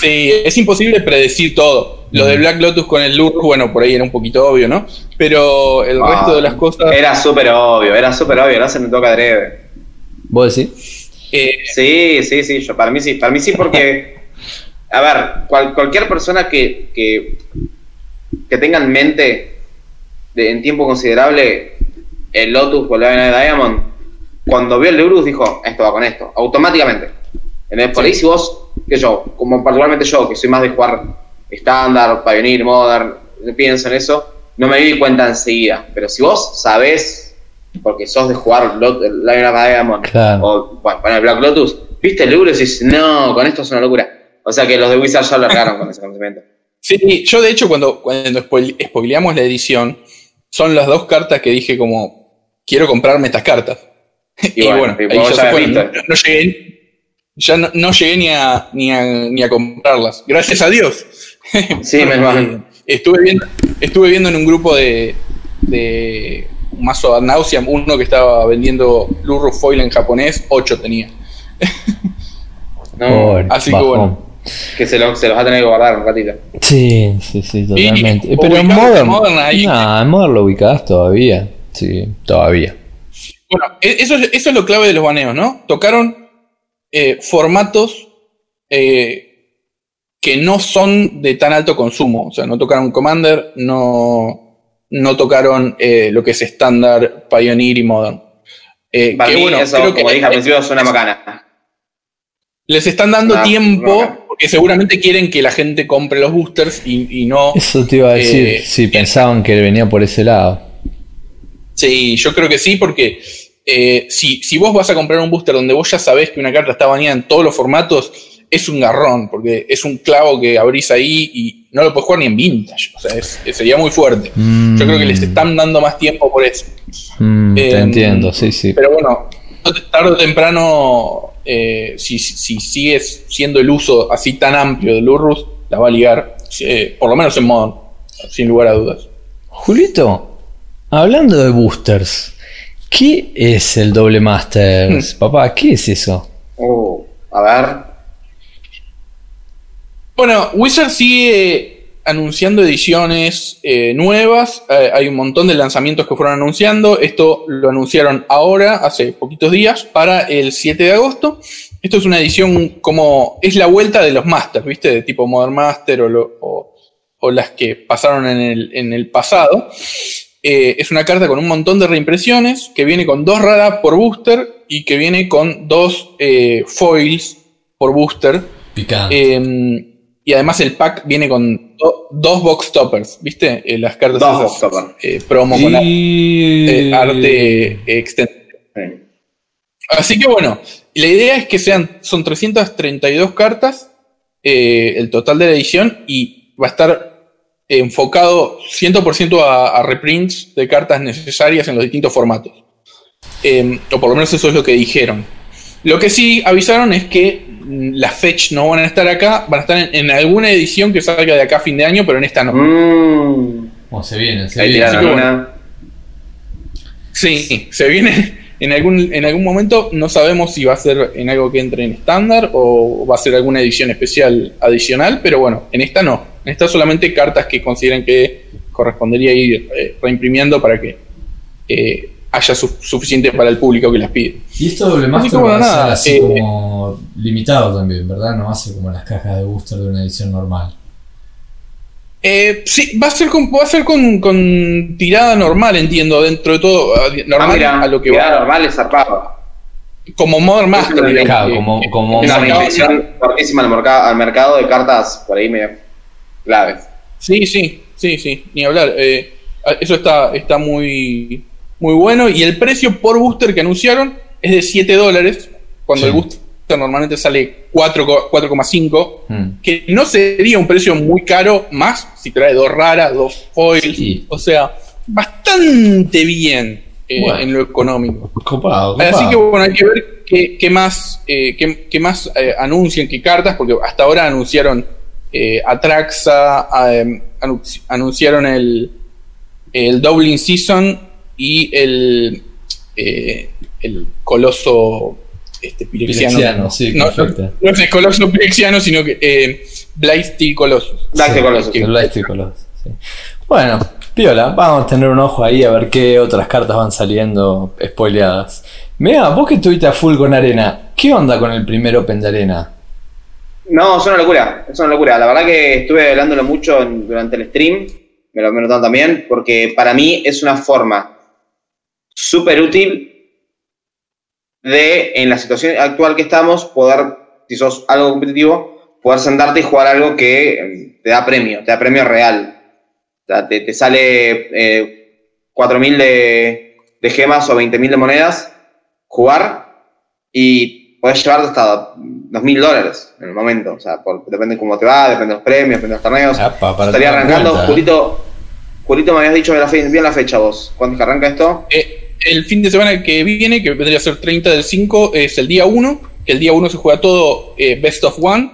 Sí, es imposible predecir todo. Lo de mm. Black Lotus con el look, bueno, por ahí era un poquito obvio, ¿no? Pero el ah, resto de las cosas. Era súper obvio, era súper obvio, no se me toca breve. ¿Vos decís? Eh, sí, sí, sí, yo, para mí sí. Para mí sí, porque. a ver, cualquier persona que, que, que tenga en mente en tiempo considerable el Lotus con la de Diamond, cuando vio el Eurus dijo, esto va con esto, automáticamente. En por ahí si vos, que yo, como particularmente yo, que soy más de jugar estándar, Pioneer, Modern, pienso en eso, no me di cuenta enseguida. Pero si vos sabés, porque sos de jugar Line of Diamond o bueno, Black Lotus, viste el Eurus y dices, no, con esto es una locura. O sea que los de Wizard ya lo largaron con ese conocimiento. Sí, yo de hecho cuando, cuando spoileamos la edición, son las dos cartas que dije como, quiero comprarme estas cartas. Y, bueno, no, llegué, ya no, llegué ni a, ni, a, ni a comprarlas. Gracias a Dios. Sí, me estuve viendo, estuve viendo en un grupo de, de un mazo de Nauseam, uno que estaba vendiendo Luru Foil en japonés, 8 tenía. Así que bueno. Que se, lo, se los va a tener que guardar un ratito. Sí, sí, sí, totalmente. Pero en Modern, en Modern lo ubicás todavía. Sí, todavía. Bueno, e, eso es, eso es lo clave de los baneos, ¿no? Tocaron eh, formatos eh, que no son de tan alto consumo. O sea, no tocaron Commander, no, no tocaron eh, lo que es estándar, Pioneer y Modern. que, bueno, eso, como dije al principio, suena macana. Les están dando tiempo porque seguramente quieren que la gente compre los boosters y, no. Eso te iba a decir, eh, si pensaban que venía por ese lado. Sí, yo creo que sí, porque eh, si, si, vos vas a comprar un booster donde vos ya sabés que una carta está bañada en todos los formatos, es un garrón, porque es un clavo que abrís ahí y no lo puedes jugar ni en vintage. O sea, sería muy fuerte. Yo creo que les mm. están dando más tiempo por eso. Mm, te em, entiendo, sí, sí. Pero bueno, tarde o temprano eh, si, si, sigues siendo el uso así tan amplio del Urrus, la va a ligar, eh, por lo menos en modo sin lugar a dudas. Julito, hablando de boosters, ¿qué es el doble Masters? Hmm. Papá, ¿qué es eso? Uh, a ver. Bueno, Wizard sigue anunciando ediciones eh, nuevas. Eh, hay un montón de lanzamientos que fueron anunciando. Esto lo anunciaron ahora, hace poquitos días, para el 7 de agosto. Esto es una edición como. Es la vuelta de los Masters, ¿viste? De tipo Modern Master o, lo- o- o las que pasaron en el, en el pasado. Eh, es una carta con un montón de reimpresiones, que viene con dos raras por booster y que viene con dos foils por booster. Picante. Y además el pack viene con do- dos box toppers, ¿viste? Eh, las cartas Dos esas, box toppers. eh, promo con eh, arte extendido. Sí. Así que bueno, la idea es que sean, son 332 cartas eh, el total de la edición y va a estar enfocado 100% a, a reprints de cartas necesarias en los distintos formatos. Eh, o por lo menos eso es lo que dijeron. Lo que sí avisaron es que las fetch no van a estar acá, van a estar en, en alguna edición que salga de acá a fin de año, pero en esta no. Mm, Oh, se viene, se ahí viene. bueno. Sí, se viene en algún, en algún momento. No sabemos si va a ser en algo que entre en estándar o va a ser alguna edición especial adicional, pero bueno, en esta no. En esta solamente cartas que consideren que correspondería ir eh, reimprimiendo para que eh, haya su- suficiente para el público que las pide. Y esto doble que bueno, va a ser nada, así eh, como limitado también, ¿verdad? No va a ser como las cajas de booster de una edición normal. Eh, sí, va a ser con, va a ser con, con tirada normal, entiendo, dentro de todo. Ah, Normal mira, a lo que mirá, va. normal es zarpado. Como Modern Master. como, como Es una Exacto. reinvención fuertísima al, mercado al mercado de cartas por ahí medio claves. Sí, sí, sí, sí, ni hablar. Eh, eso está, está muy, muy bueno. Y el precio por booster que anunciaron es de 7 dólares, cuando Sí. el booster normalmente sale 4 co- 4,5, Mm. que no sería un precio muy caro, más si trae dos raras, dos foils, Sí. o sea, bastante bien eh, Bueno. en lo económico. Copado, Así que bueno, hay que ver qué, qué más, eh, qué, qué más eh, anuncian, qué cartas, porque hasta ahora anunciaron eh, Atraxa, anunci- anunciaron el, el Doubling Season y el, eh, el Coloso este, Pirexiano. Pirexiano, sí, no, perfecto. no es el Coloso Pirexiano, sino que eh, Blightsteel Colossus. Sí, Colossus. sí. Bueno, Piola, vamos a tener un ojo ahí a ver qué otras cartas van saliendo spoileadas. Mira, vos que estuviste a full con Arena, ¿qué onda con el primer Open de Arena? No, es una locura, es una locura. La verdad que estuve hablándolo mucho en- durante el stream, me lo me lo también, porque para mí es una forma súper útil de, en la situación actual que estamos, poder, si sos algo competitivo, poder sentarte y jugar algo que eh, te da premio, te da premio real. O sea, te, te sale eh, 4.000 de, de gemas o 20.000 de monedas, jugar y podés llevarte hasta 2.000 dólares en el momento. O sea, por- depende cómo te va, depende de los premios, depende de los torneos. Apa, para Estaría arrancando, ¿eh? Julito, Julito me habías dicho de bien la fecha vos. ¿Cuándo es que arranca esto? Eh, el fin de semana que viene, que vendría a ser 30 del 5, es el día 1. Que el día 1 se juega todo eh, Best of One.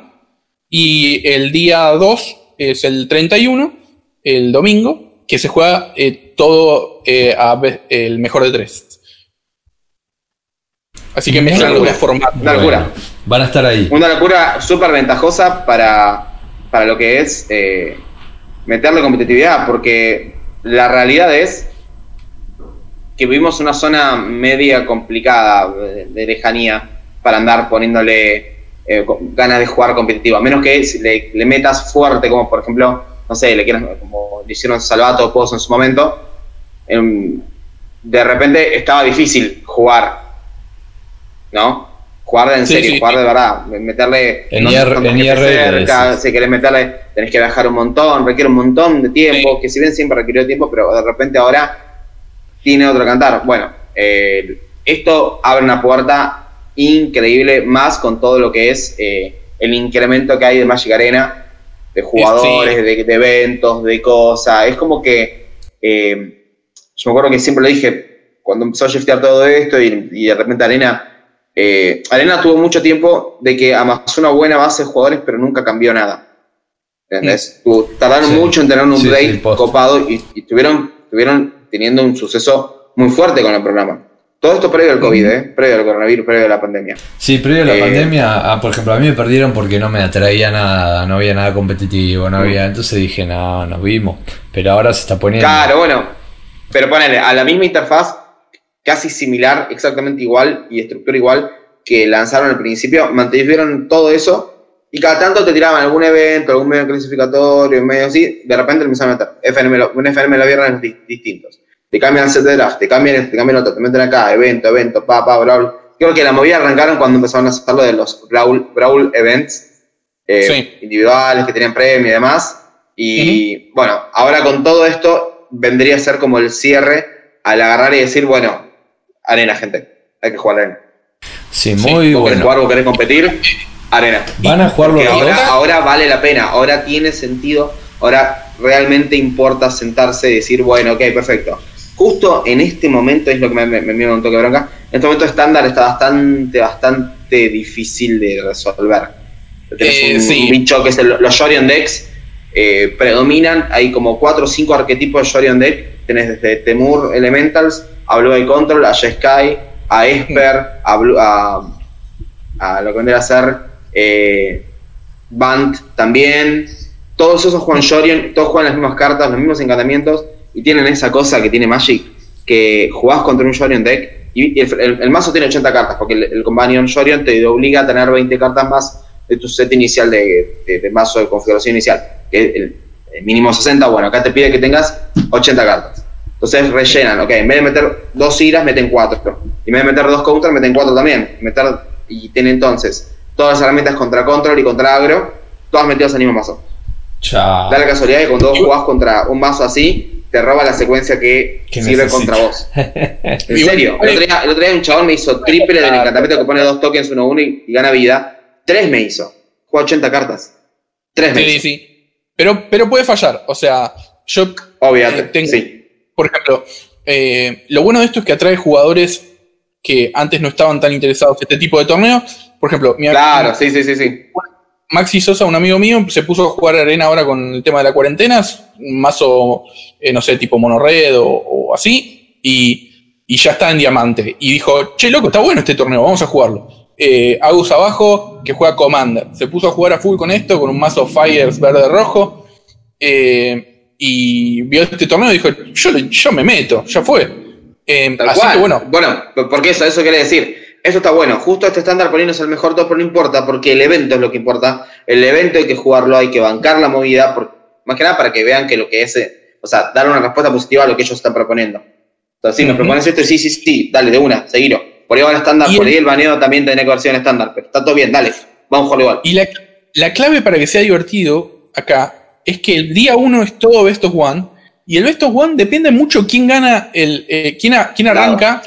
Y el día 2 es el 31, el domingo, que se juega eh, todo eh, a el mejor de 3. Así que mezclan los locura. dos formatos. Una locura. Bueno, van a estar ahí. Una locura súper ventajosa para, para lo que es eh, meterle competitividad, porque la realidad es que vivimos una zona media complicada de, de lejanía para andar poniéndole eh, ganas de jugar competitivo, a menos que le, le metas fuerte, como por ejemplo, no sé, le quieras, como le hicieron Salvato o Pozos en su momento, em, de repente estaba difícil jugar, ¿no? Jugar de en Sí, serio, sí, jugar de verdad, meterle... En cerca, si querés meterle, tenés que viajar un montón, requiere un montón de tiempo, Sí. que si bien siempre requirió tiempo, pero de repente ahora tiene otro cantar. Bueno, eh, esto abre una puerta increíble, más con todo lo que es eh, el incremento que hay de Magic Arena, de jugadores, Sí. de, de eventos, de cosas. Es como que, eh, yo me acuerdo que siempre lo dije, cuando empezó a shiftear todo esto y, y de repente Arena, Arena tuvo mucho tiempo de que amasó una buena base de jugadores, pero nunca cambió nada. ¿Entendés? Tuvo- tardaron Sí. mucho en tener un Sí, posta. copado y, y estuvieron, estuvieron teniendo un suceso muy fuerte con el programa. Todo esto previo al COVID, ¿eh? Previo al coronavirus, previo a la pandemia. Sí, previo a la Eh, pandemia, ah, por ejemplo, a mí me perdieron porque no me atraía nada, no había nada competitivo, no había. Entonces dije, no, nos vimos. Pero ahora se está poniendo. Claro, bueno. Pero ponele, a la misma interfaz, casi similar, exactamente igual y estructura igual que lanzaron al principio, mantuvieron todo eso y cada tanto te tiraban algún evento, algún medio clasificatorio, medio así, de repente le empezaron a meter FNM, un FNM los viernes di- distintos. Te cambian set de draft, te cambian este, te cambian otro, te meten acá, evento, evento, pa, pa, brawl. Creo que la movida arrancaron cuando empezaron a hacer lo de los brawl, brawl events eh, Sí. individuales que tenían premio y demás. Y bueno, ahora con todo esto vendría a ser como el cierre al agarrar y decir, bueno, arena, gente, hay que jugar arena. Sí, Sí, muy Vos querés bueno. jugar, vos querés competir, arena. Van a jugar los ahora, ahora vale la pena, ahora tiene sentido, ahora realmente importa sentarse y decir, bueno, ok, perfecto. Justo en este momento es lo que me, me, me un toque de bronca. En este momento estándar está bastante, bastante difícil de resolver. Tenés Eh, un, sí. un bicho que es el- los Shorion decks, eh, predominan, hay como cuatro o cinco arquetipos de Shorion deck. Tenés desde Temur Elementals, a Blue Eye Control, a Jeskai, a Esper, a, Blue- a, a lo que vendría a ser eh, Band también. Todos esos juegan Shorion, todos juegan las mismas cartas, los mismos encantamientos y tienen esa cosa que tiene Magic, que jugás contra un Shorion deck y el, mazo tiene 80 cartas, porque el, el Companion Shorion te obliga a tener 20 cartas más de tu set inicial de, de- mazo de configuración inicial, que es el, mínimo 60, bueno, acá te pide que tengas 80 cartas. Entonces rellenan, ok, en vez de meter dos iras, meten cuatro. Y en vez de meter dos counters, meten cuatro también. Meter, y tienen entonces todas las herramientas contra control y contra agro, todas metidas al mismo mazo. Chao. Da la casualidad que cuando vos jugás contra un mazo así, te roba la secuencia que, Que sirve contra vos. En serio, el otro, día, el otro día un chabón me hizo triple del encantamiento que pone dos tokens uno a uno y, y gana vida. Tres me hizo. Juega 80 cartas. Tres me Sí, hizo. sí. Pero, pero puede fallar. O sea, yo, Obviamente, Eh, tengo- sí. por ejemplo, eh, lo bueno de esto es que atrae jugadores que antes no estaban tan interesados en este tipo de torneos. Por ejemplo, mi Claro, sí, sí, sí, sí. Maxi Sosa, un amigo mío, se puso a jugar arena ahora con el tema de la cuarentena, un mazo, eh, no sé, tipo monorred o, o así, y, y ya está en diamante. Y dijo, che, loco, está bueno este torneo, vamos a jugarlo. Eh, Agus abajo, que juega Commander. Se puso a jugar a full con esto, con un mazo Fires verde-rojo, eh, y vio este torneo y dijo, yo, yo me meto, ya fue. Así cual. que bueno, Bueno, porque eso, eso quiere decir. Eso está bueno. Justo este estándar por ahí no es el mejor top, pero no importa, porque el evento es lo que importa. El evento hay que jugarlo, hay que bancar la movida, más que nada para que vean que lo que es, eh, o sea, dar una respuesta positiva a lo que ellos están proponiendo. Entonces, si me Ujú. propones esto, sí, sí, sí, dale, de una, seguilo. Por ahí va el estándar, por ahí el baneo también tiene que ver en estándar, pero está todo bien, dale, vamos a jugarlo igual. Y la, la clave para que sea divertido acá es que el día uno es todo Best of One. Y el Best of One depende mucho quién gana, el, eh, quién, a- quién Claro, arranca.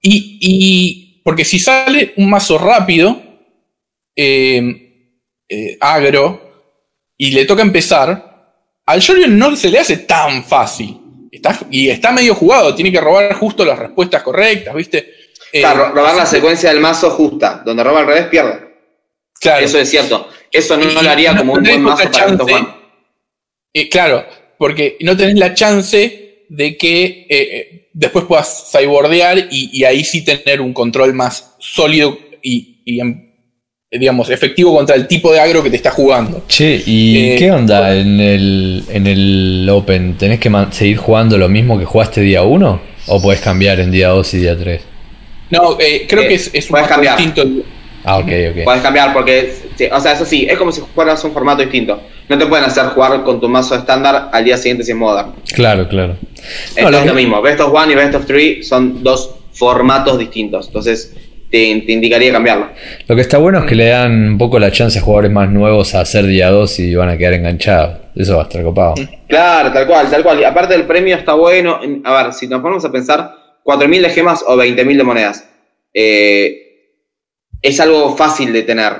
Y, y- porque si sale un mazo rápido, eh, eh, agro, y le toca empezar, al Jorion no se le hace tan fácil. Está, y está medio jugado, tiene que robar justo las respuestas correctas, ¿viste? Eh, Claro, ro- robar la secuencia del mazo justa, donde roba al revés pierde. claro. Eso es cierto. Eso no, lo haría no como un buen mazo para chance. Juan. Eh, claro, porque no tenés la chance de que eh, después puedas cybordear y, y ahí sí tener un control más sólido y, y, em, digamos, efectivo contra el tipo de agro que te está jugando. Che, ¿y Eh, qué onda en el, en el Open? ¿Tenés que seguir jugando lo mismo que jugaste día 1? ¿O podés cambiar en día 2 y día 3? No, eh, creo Eh, que es, es un cambiar. distinto. Ah, ok, ok. Puedes cambiar porque, sí, o sea, eso sí, es como si fueras un formato distinto. No te pueden hacer jugar con tu mazo estándar al día siguiente si es moda. Claro, claro. Esto No, lo es que- lo mismo. Best of One y Best of Three son dos formatos distintos. Entonces, te, te indicaría cambiarlo. Lo que está bueno es que le dan un poco la chance a jugadores más nuevos a hacer día 2 y van a quedar enganchados. Eso va a estar copado. Claro, tal cual, tal cual. Y aparte del premio está bueno. En- A ver, si nos ponemos a pensar, 4.000 de gemas o 20.000 de monedas. eh, es algo fácil de tener.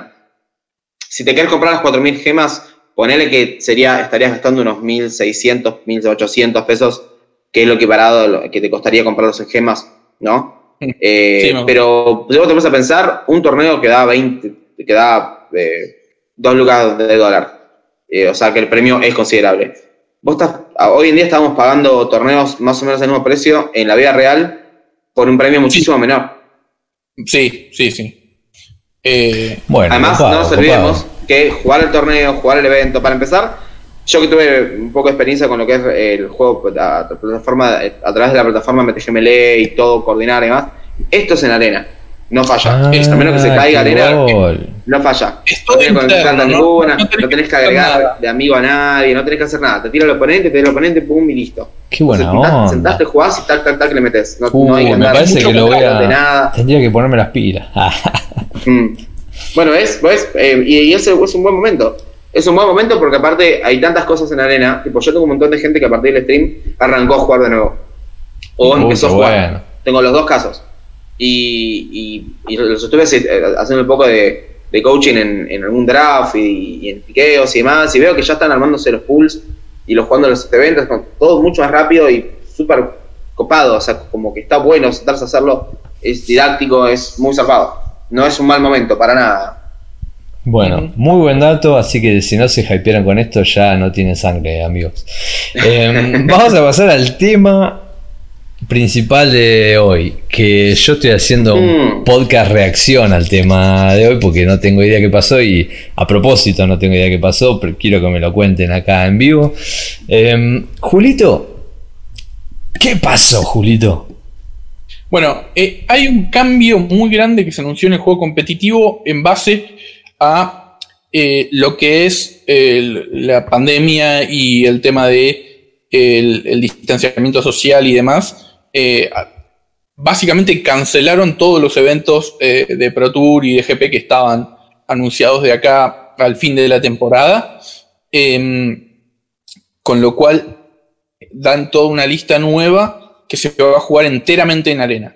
Si te quieres comprar las 4.000 gemas, ponele que sería, estarías gastando unos 1.600, 1.800 pesos, que es lo equiparado que te costaría comprarlos en gemas, ¿no? Eh, Sí, pero si vos te pones a pensar, un torneo que da 20, que da eh, 2 lucas de dólar. Eh, o sea que el premio es considerable. Vos estás, a- hoy en día estamos pagando torneos más o menos al mismo precio en la vida real por un premio muchísimo menor. Sí, sí, sí. Eh, bueno, Además, no nos olvidemos que jugar el torneo, jugar el evento, para empezar, yo que tuve un poco de experiencia con lo que es el juego a, plataforma, a través de la plataforma MTGML y todo, coordinar y demás, esto es en arena. No falla. a menos que se caiga arena, no falla. no tenés interno, ninguna, no, tenés, que agregar de amigo a nadie, no tenés que hacer nada. Te tira el oponente, te tira el oponente, pum y listo. Qué buena Entonces, onda. Sentaste, jugás y tac, tac, tac le metes. No, uh, hay que me parece que lo voy a... Nada. Tendría que ponerme las pilas. mm. Bueno, es, pues, eh, y, y ese es un buen momento. Es un buen momento porque aparte hay tantas cosas en arena. Tipo, yo tengo un montón de gente que a partir del stream arrancó a jugar de nuevo. O empezó a jugar. Tengo los dos casos. Y, y, los estuve haciendo un poco de, coaching en, algún draft y, en piqueos y demás. Y veo que ya están armándose los pools y los jugando los eventos, todo mucho más rápido y súper copado. O sea, como que está bueno sentarse a hacerlo. Es didáctico, es muy zarpado. No es un mal momento, para nada. Bueno, muy buen dato, así que si no se hypearon con esto ya no tiene sangre, amigos. Em, vamos a pasar al tema principal de hoy, que yo estoy haciendo un mm. podcast reacción al tema de hoy porque no tengo idea qué pasó y a propósito no tengo idea qué pasó, pero quiero que me lo cuenten acá en vivo. Em, Julito, ¿qué pasó, Julito? Bueno, eh, hay un cambio muy grande que se anunció en el juego competitivo en base a eh, lo que es la pandemia y el tema de el, distanciamiento social y demás. Eh, básicamente cancelaron todos los eventos eh, de Pro Tour y de GP que estaban anunciados de acá al fin de la temporada. Em, con lo cual dan toda una lista nueva que se va a jugar enteramente en arena.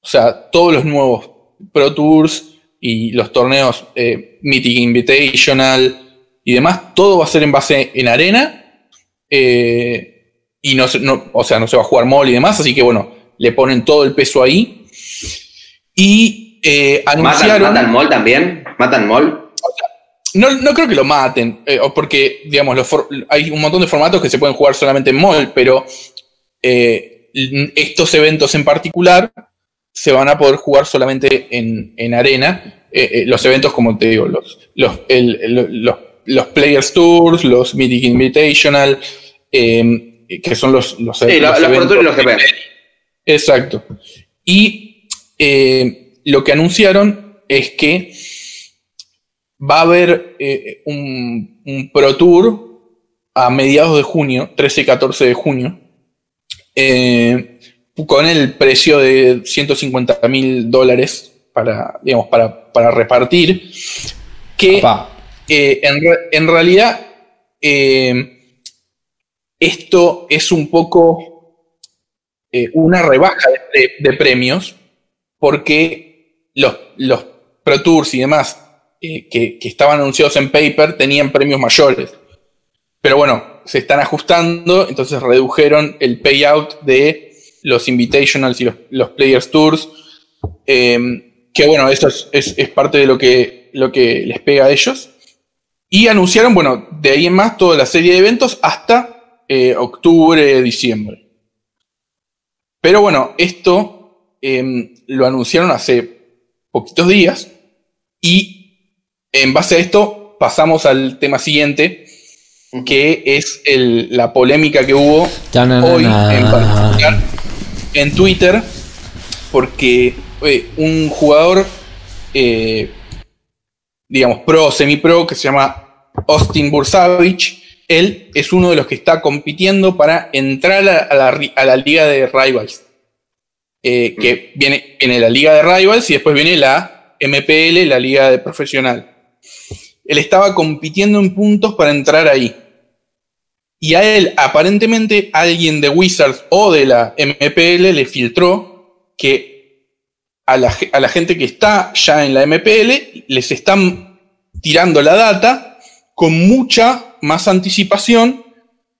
O sea, todos los nuevos Pro Tours, y los torneos eh, Mythic Invitational y demás, todo va a ser en base en arena. Eh, y no, no, o sea, no se va a jugar mall y demás, así que bueno, le ponen todo el peso ahí. Y eh, anunciaron. ¿Matan, mall también? ¿Matan mall? no, no, creo que lo maten, eh, porque, digamos, hay un montón de formatos que se pueden jugar solamente en mall, pero estos eventos en particular se van a poder jugar solamente en, arena. Eh, eh, los eventos, como te digo, los, los, los, Players Tours, los Mythic Invitational, em, que son los, los, sí, los, eventos. los GP. Exacto. Y eh, lo que anunciaron es que va a haber un, un, Pro Tour a mediados de junio, 13 y 14 de junio, con el precio de 150 mil dólares para, digamos, para, repartir, que eh, en, realidad eh, esto es un poco eh, una rebaja de, premios, porque los, los Pro Tours y demás que, que estaban anunciados en paper tenían premios mayores. Pero bueno, se están ajustando, entonces redujeron el payout de los Invitationals y los, Players Tours. Eh, que bueno, eso es, parte de lo que, lo que les pega a ellos. Y anunciaron, bueno, de ahí en más toda la serie de eventos hasta eh, octubre, diciembre. Pero bueno, esto em, lo anunciaron hace poquitos días. Y en base a esto pasamos al tema siguiente, que es la polémica que hubo hoy en particular en Twitter porque un jugador, eh, digamos, pro, semi-pro, que se llama Austin Bursavich, él es uno de los que está compitiendo para entrar a la, liga de Rivals. Eh, que viene, en la liga de Rivals y después viene la MPL, la liga de profesional. Él estaba compitiendo en puntos para entrar ahí. Y a él, aparentemente, alguien de Wizards o de la MPL le filtró que a la, gente que está ya en la MPL les están tirando la data con mucha más anticipación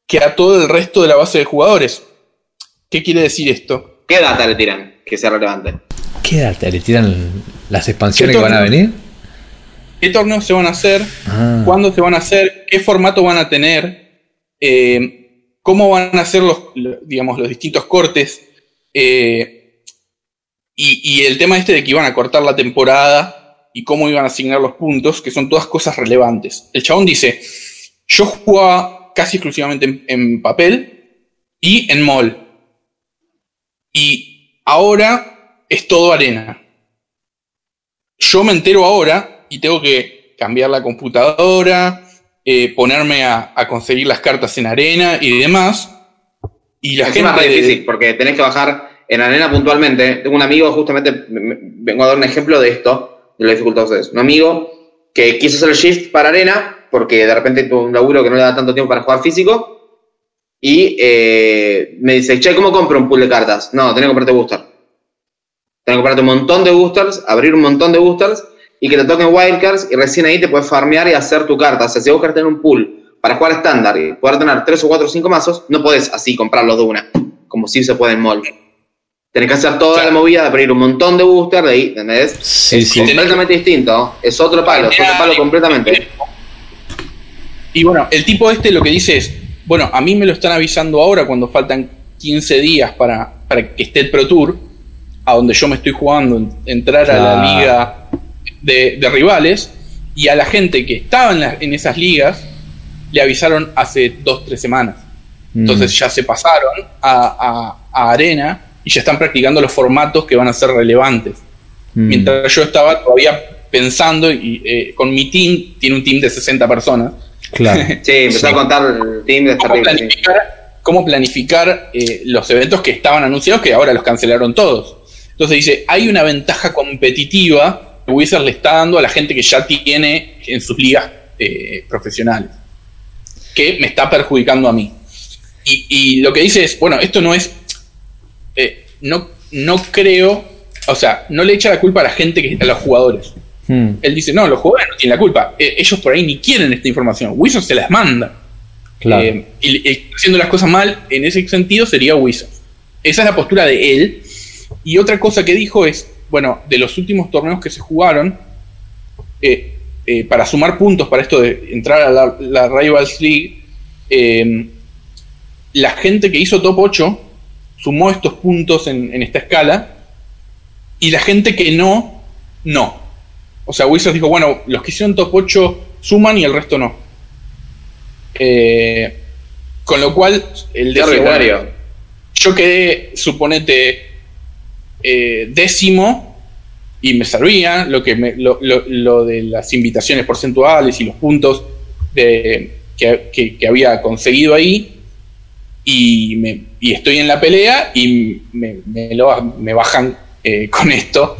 que a todo el resto de la base de jugadores. ¿Qué quiere decir esto? ¿Qué data le tiran que sea relevante? ¿Qué data le tiran las expansiones que van a venir? ¿Qué torneos se van a hacer? Ah. ¿Cuándo se van a hacer? ¿Qué formato van a tener? Eh, cómo van a ser los, digamos, los distintos cortes, eh, y, el tema este de que iban a cortar la temporada y cómo iban a asignar los puntos, que son todas cosas relevantes. El chabón dice, yo jugaba casi exclusivamente en, papel y en mall. Y ahora es todo arena. Yo me entero ahora y tengo que cambiar la computadora, eh, ponerme a, conseguir las cartas en arena y demás. Y la Encima gente. Es difícil porque tenés que bajar en arena puntualmente. Tengo un amigo, justamente, vengo a dar un ejemplo de esto, de la dificultad de ustedes. Un amigo que quiso hacer el shift para arena porque de repente tuvo un laburo que no le da tanto tiempo para jugar físico. Y eh, me dice, che, ¿cómo compro un pool de cartas? No, tenés que comprarte booster. Tenés que comprarte un montón de boosters, abrir un montón de boosters y que te toquen wildcards y recién ahí te puedes farmear y hacer tu carta. O sea, si vos querés tener un pool para jugar estándar y poder tener 3 o 4 o 5 mazos, no podés así comprarlos de una, como si se puede en mall. Tenés que hacer toda la movida de abrir un montón de boosters de ahí, ¿entendés? Sí, es sí. completamente distinto. Es otro palo, es otro palo completamente. Y bueno, el tipo este lo que dice es, bueno, a mí me lo están avisando ahora cuando faltan 15 días para, para que esté el Pro Tour, a donde yo me estoy jugando, entrar a la liga de, rivales y a la gente que estaba en, esas ligas le avisaron hace dos, tres semanas. Mm. Entonces ya se pasaron a, Arena y ya están practicando los formatos que van a ser relevantes. Mm. Mientras yo estaba todavía pensando y eh, con mi team, tiene un team de 60 personas. Claro. sí, empezó a contar el team de ¿Cómo planificar, cómo planificar eh, los eventos que estaban anunciados que ahora los cancelaron todos? Entonces dice, hay una ventaja competitiva Wizard le está dando a la gente que ya tiene en sus ligas eh, profesionales, que me está perjudicando a mí. Y, lo que dice es, bueno, esto no es, eh, no, no creo, o sea, no le echa la culpa a la gente, que, a los jugadores. Hmm. Él dice, no, los jugadores no tienen la culpa, eh, ellos por ahí ni quieren esta información, Wizard se las manda. y, haciendo las cosas mal, en ese sentido, sería Wizard. Esa es la postura de él. Y otra cosa que dijo es, bueno, de los últimos torneos que se jugaron, eh, eh, para sumar puntos para esto de entrar a la, Rivals League, eh, la gente que hizo top 8 sumó estos puntos en, esta escala y la gente que no, no. O sea, Wizards dijo, bueno, los que hicieron top 8 suman y el resto no. con lo cual, el de yo quedé, suponete, eh, décimo y me servía lo, que lo, de las invitaciones porcentuales y los puntos de, que, había conseguido ahí y, me, estoy en la pelea y me, me, bajan eh, con esto.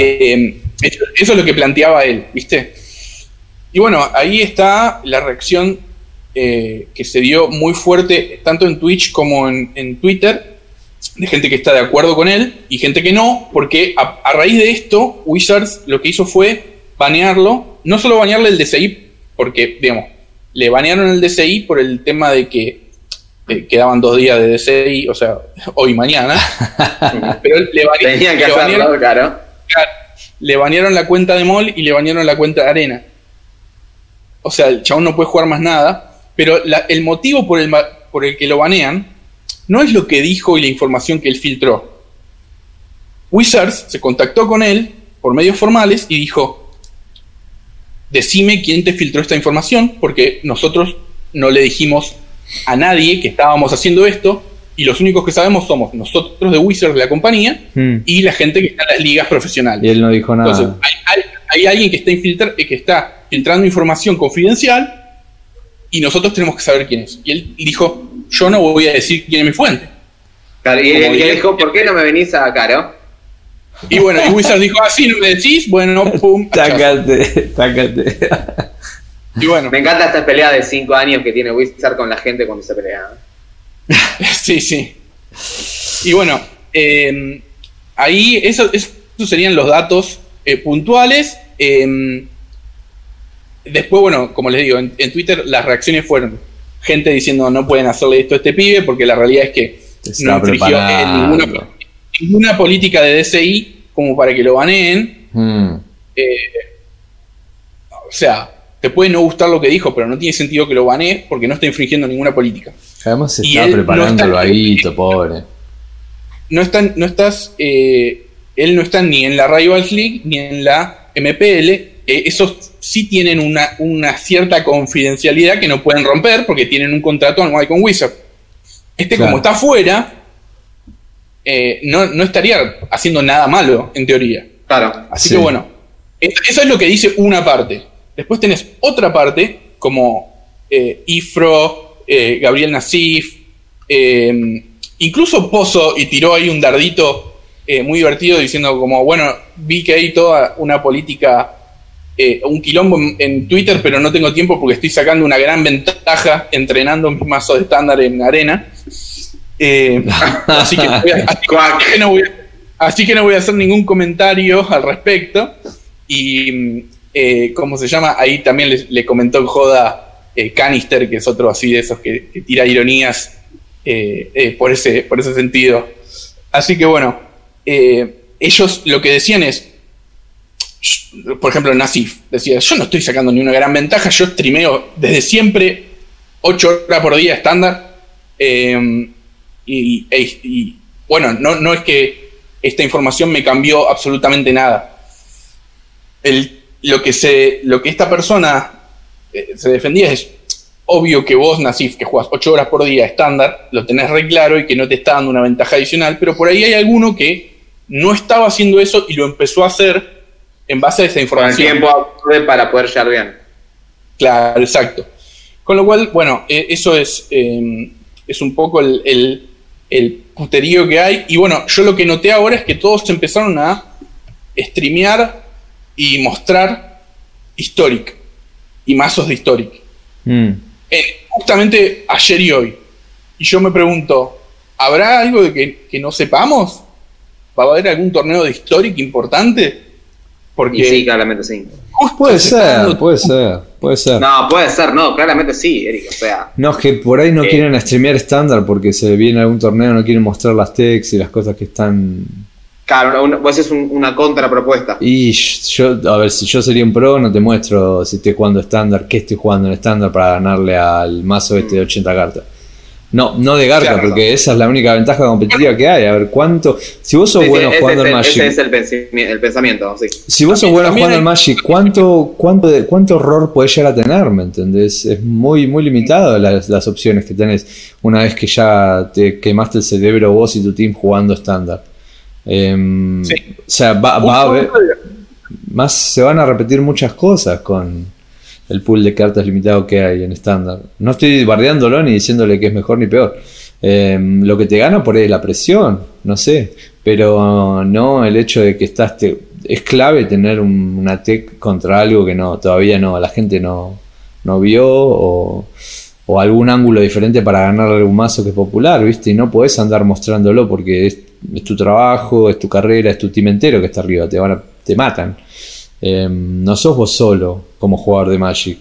Eh, eso, es lo que planteaba él, ¿viste? Y bueno, ahí está la reacción que se dio muy fuerte tanto en Twitch como en, en Twitter de gente que está de acuerdo con él y gente que no, porque a, raíz de esto, Wizards lo que hizo fue banearlo, no solo banearle el DCI, porque, digamos, le banearon el DCI por el tema de que eh, quedaban dos días de DCI, o sea, hoy y mañana, pero le, banearon, le banearon la cuenta de MOL y le banearon la cuenta de Arena. O sea, el chabón no puede jugar más nada, pero el motivo por el, por el que lo banean no es lo que dijo y la información que él filtró. Wizards se contactó con él por medios formales y dijo, decime quién te filtró esta información, porque nosotros no le dijimos a nadie que estábamos haciendo esto, y los únicos que sabemos somos nosotros de Wizards de la compañía hmm. y la gente que está en las ligas profesionales. Y él no dijo nada. Entonces, hay, alguien que está, que está filtrando información confidencial y nosotros tenemos que saber quién es. Y él dijo, yo no voy a decir quién es mi fuente. y él dijo, ¿por qué no me venís a Caro? Y bueno, y Wizard dijo, así ah, no me decís, bueno, pum. Tácate, tácate. Y bueno. Me encanta esta pelea de 5 años que tiene Wizard con la gente cuando se pelea. sí, sí. Y bueno, eh, ahí esos serían los datos eh, puntuales. Eh, después, bueno, como les digo, en, Twitter las reacciones fueron gente diciendo no pueden hacerle esto a este pibe, porque la realidad es que no infringió ninguna, política de DCI como para que lo baneen. Hmm. Eh, o sea, te puede no gustar lo que dijo, pero no tiene sentido que lo banee porque no está infringiendo ninguna política. Además se está preparando el vaguito, pobre. No, están, no estás eh, él no está ni en la Rivals League ni en la MPL. Eh, esos sí tienen una, una, cierta confidencialidad que no pueden romper porque tienen un contrato anual con Wizard. Este, como está fuera, eh, no, no, estaría haciendo nada malo, en teoría. Claro. Así que bueno, eso es lo que dice una parte. Después tenés otra parte, como eh, Ifro, eh, Gabriel Nassif, incluso Pozo, y tiró ahí un dardito muy divertido diciendo como, bueno, vi que hay toda una política un quilombo en, Twitter, pero no tengo tiempo porque estoy sacando una gran ventaja entrenando mis mazos de estándar en arena. Eh, así, que no voy a, hacer ningún comentario al respecto. Y, eh, ¿cómo se llama? Ahí también le, comentó en joda eh, Canister, que es otro así de esos que, tira ironías por, ese, por ese sentido. Así que bueno, ellos lo que decían es, por ejemplo, Nasif decía, yo no estoy sacando ni una gran ventaja, yo streameo desde siempre 8 horas por día estándar. E, y, bueno, no, no, es que esta información me cambió absolutamente nada. El, lo, que se, lo que esta persona eh, se defendía es obvio que vos, Nasif, que juegas 8 horas por día estándar, lo tenés re claro y que no te está dando una ventaja adicional, pero por ahí hay alguno que no estaba haciendo eso y lo empezó a hacer en base a esa información. Con el tiempo para poder llegar bien. Claro, exacto. Con lo cual, bueno, eh, eso es, eh, es un poco el, el puterío que hay. Y bueno, yo lo que noté ahora es que todos empezaron a streamear y mostrar Historic y mazos de Historic. Mm. justamente ayer y hoy. Y yo me pregunto, ¿habrá algo de que, que, no sepamos? ¿Va a haber algún torneo de Historic importante? Porque sí, claramente sí. Puede ser, puede ser, puede ser. No, puede ser, no, claramente sí, Eric, o sea. No, es que por ahí no eh, quieren streamear estándar porque se viene algún torneo, no quieren mostrar las techs y las cosas que están. Claro, una, pues es una contrapropuesta. Y yo, a ver, si yo sería un pro, no te muestro si estoy jugando estándar, qué estoy jugando en estándar para ganarle al mazo este de 80 cartas. No, no de Garca, porque esa es la única ventaja competitiva que hay. A ver, ¿cuánto? Si vos sos bueno jugando al Magic. Ese es el, pensamiento, sí. Si vos sos bueno jugando al Magic, ¿cuánto, cuánto, cuánto horror podés llegar a tener? ¿Me entendés? Es muy, muy limitado las, las opciones que tenés una vez que ya te quemaste el cerebro vos y tu team jugando estándar. Em, o sea, va, va a haber. Más se van a repetir muchas cosas con el pool de cartas limitado que hay en estándar. No estoy bardeándolo ni diciéndole que es mejor ni peor. Em, lo que te gana por ahí es la presión, no sé, pero no el hecho de que estás. es clave tener una tech contra algo que no todavía no, la gente no, no vio o, o algún ángulo diferente para ganar algún mazo que es popular, ¿viste? Y no podés andar mostrándolo porque es, es tu trabajo, es tu carrera, es tu team entero que está arriba, te, van a, te matan. Em, no sos vos solo como jugador de Magic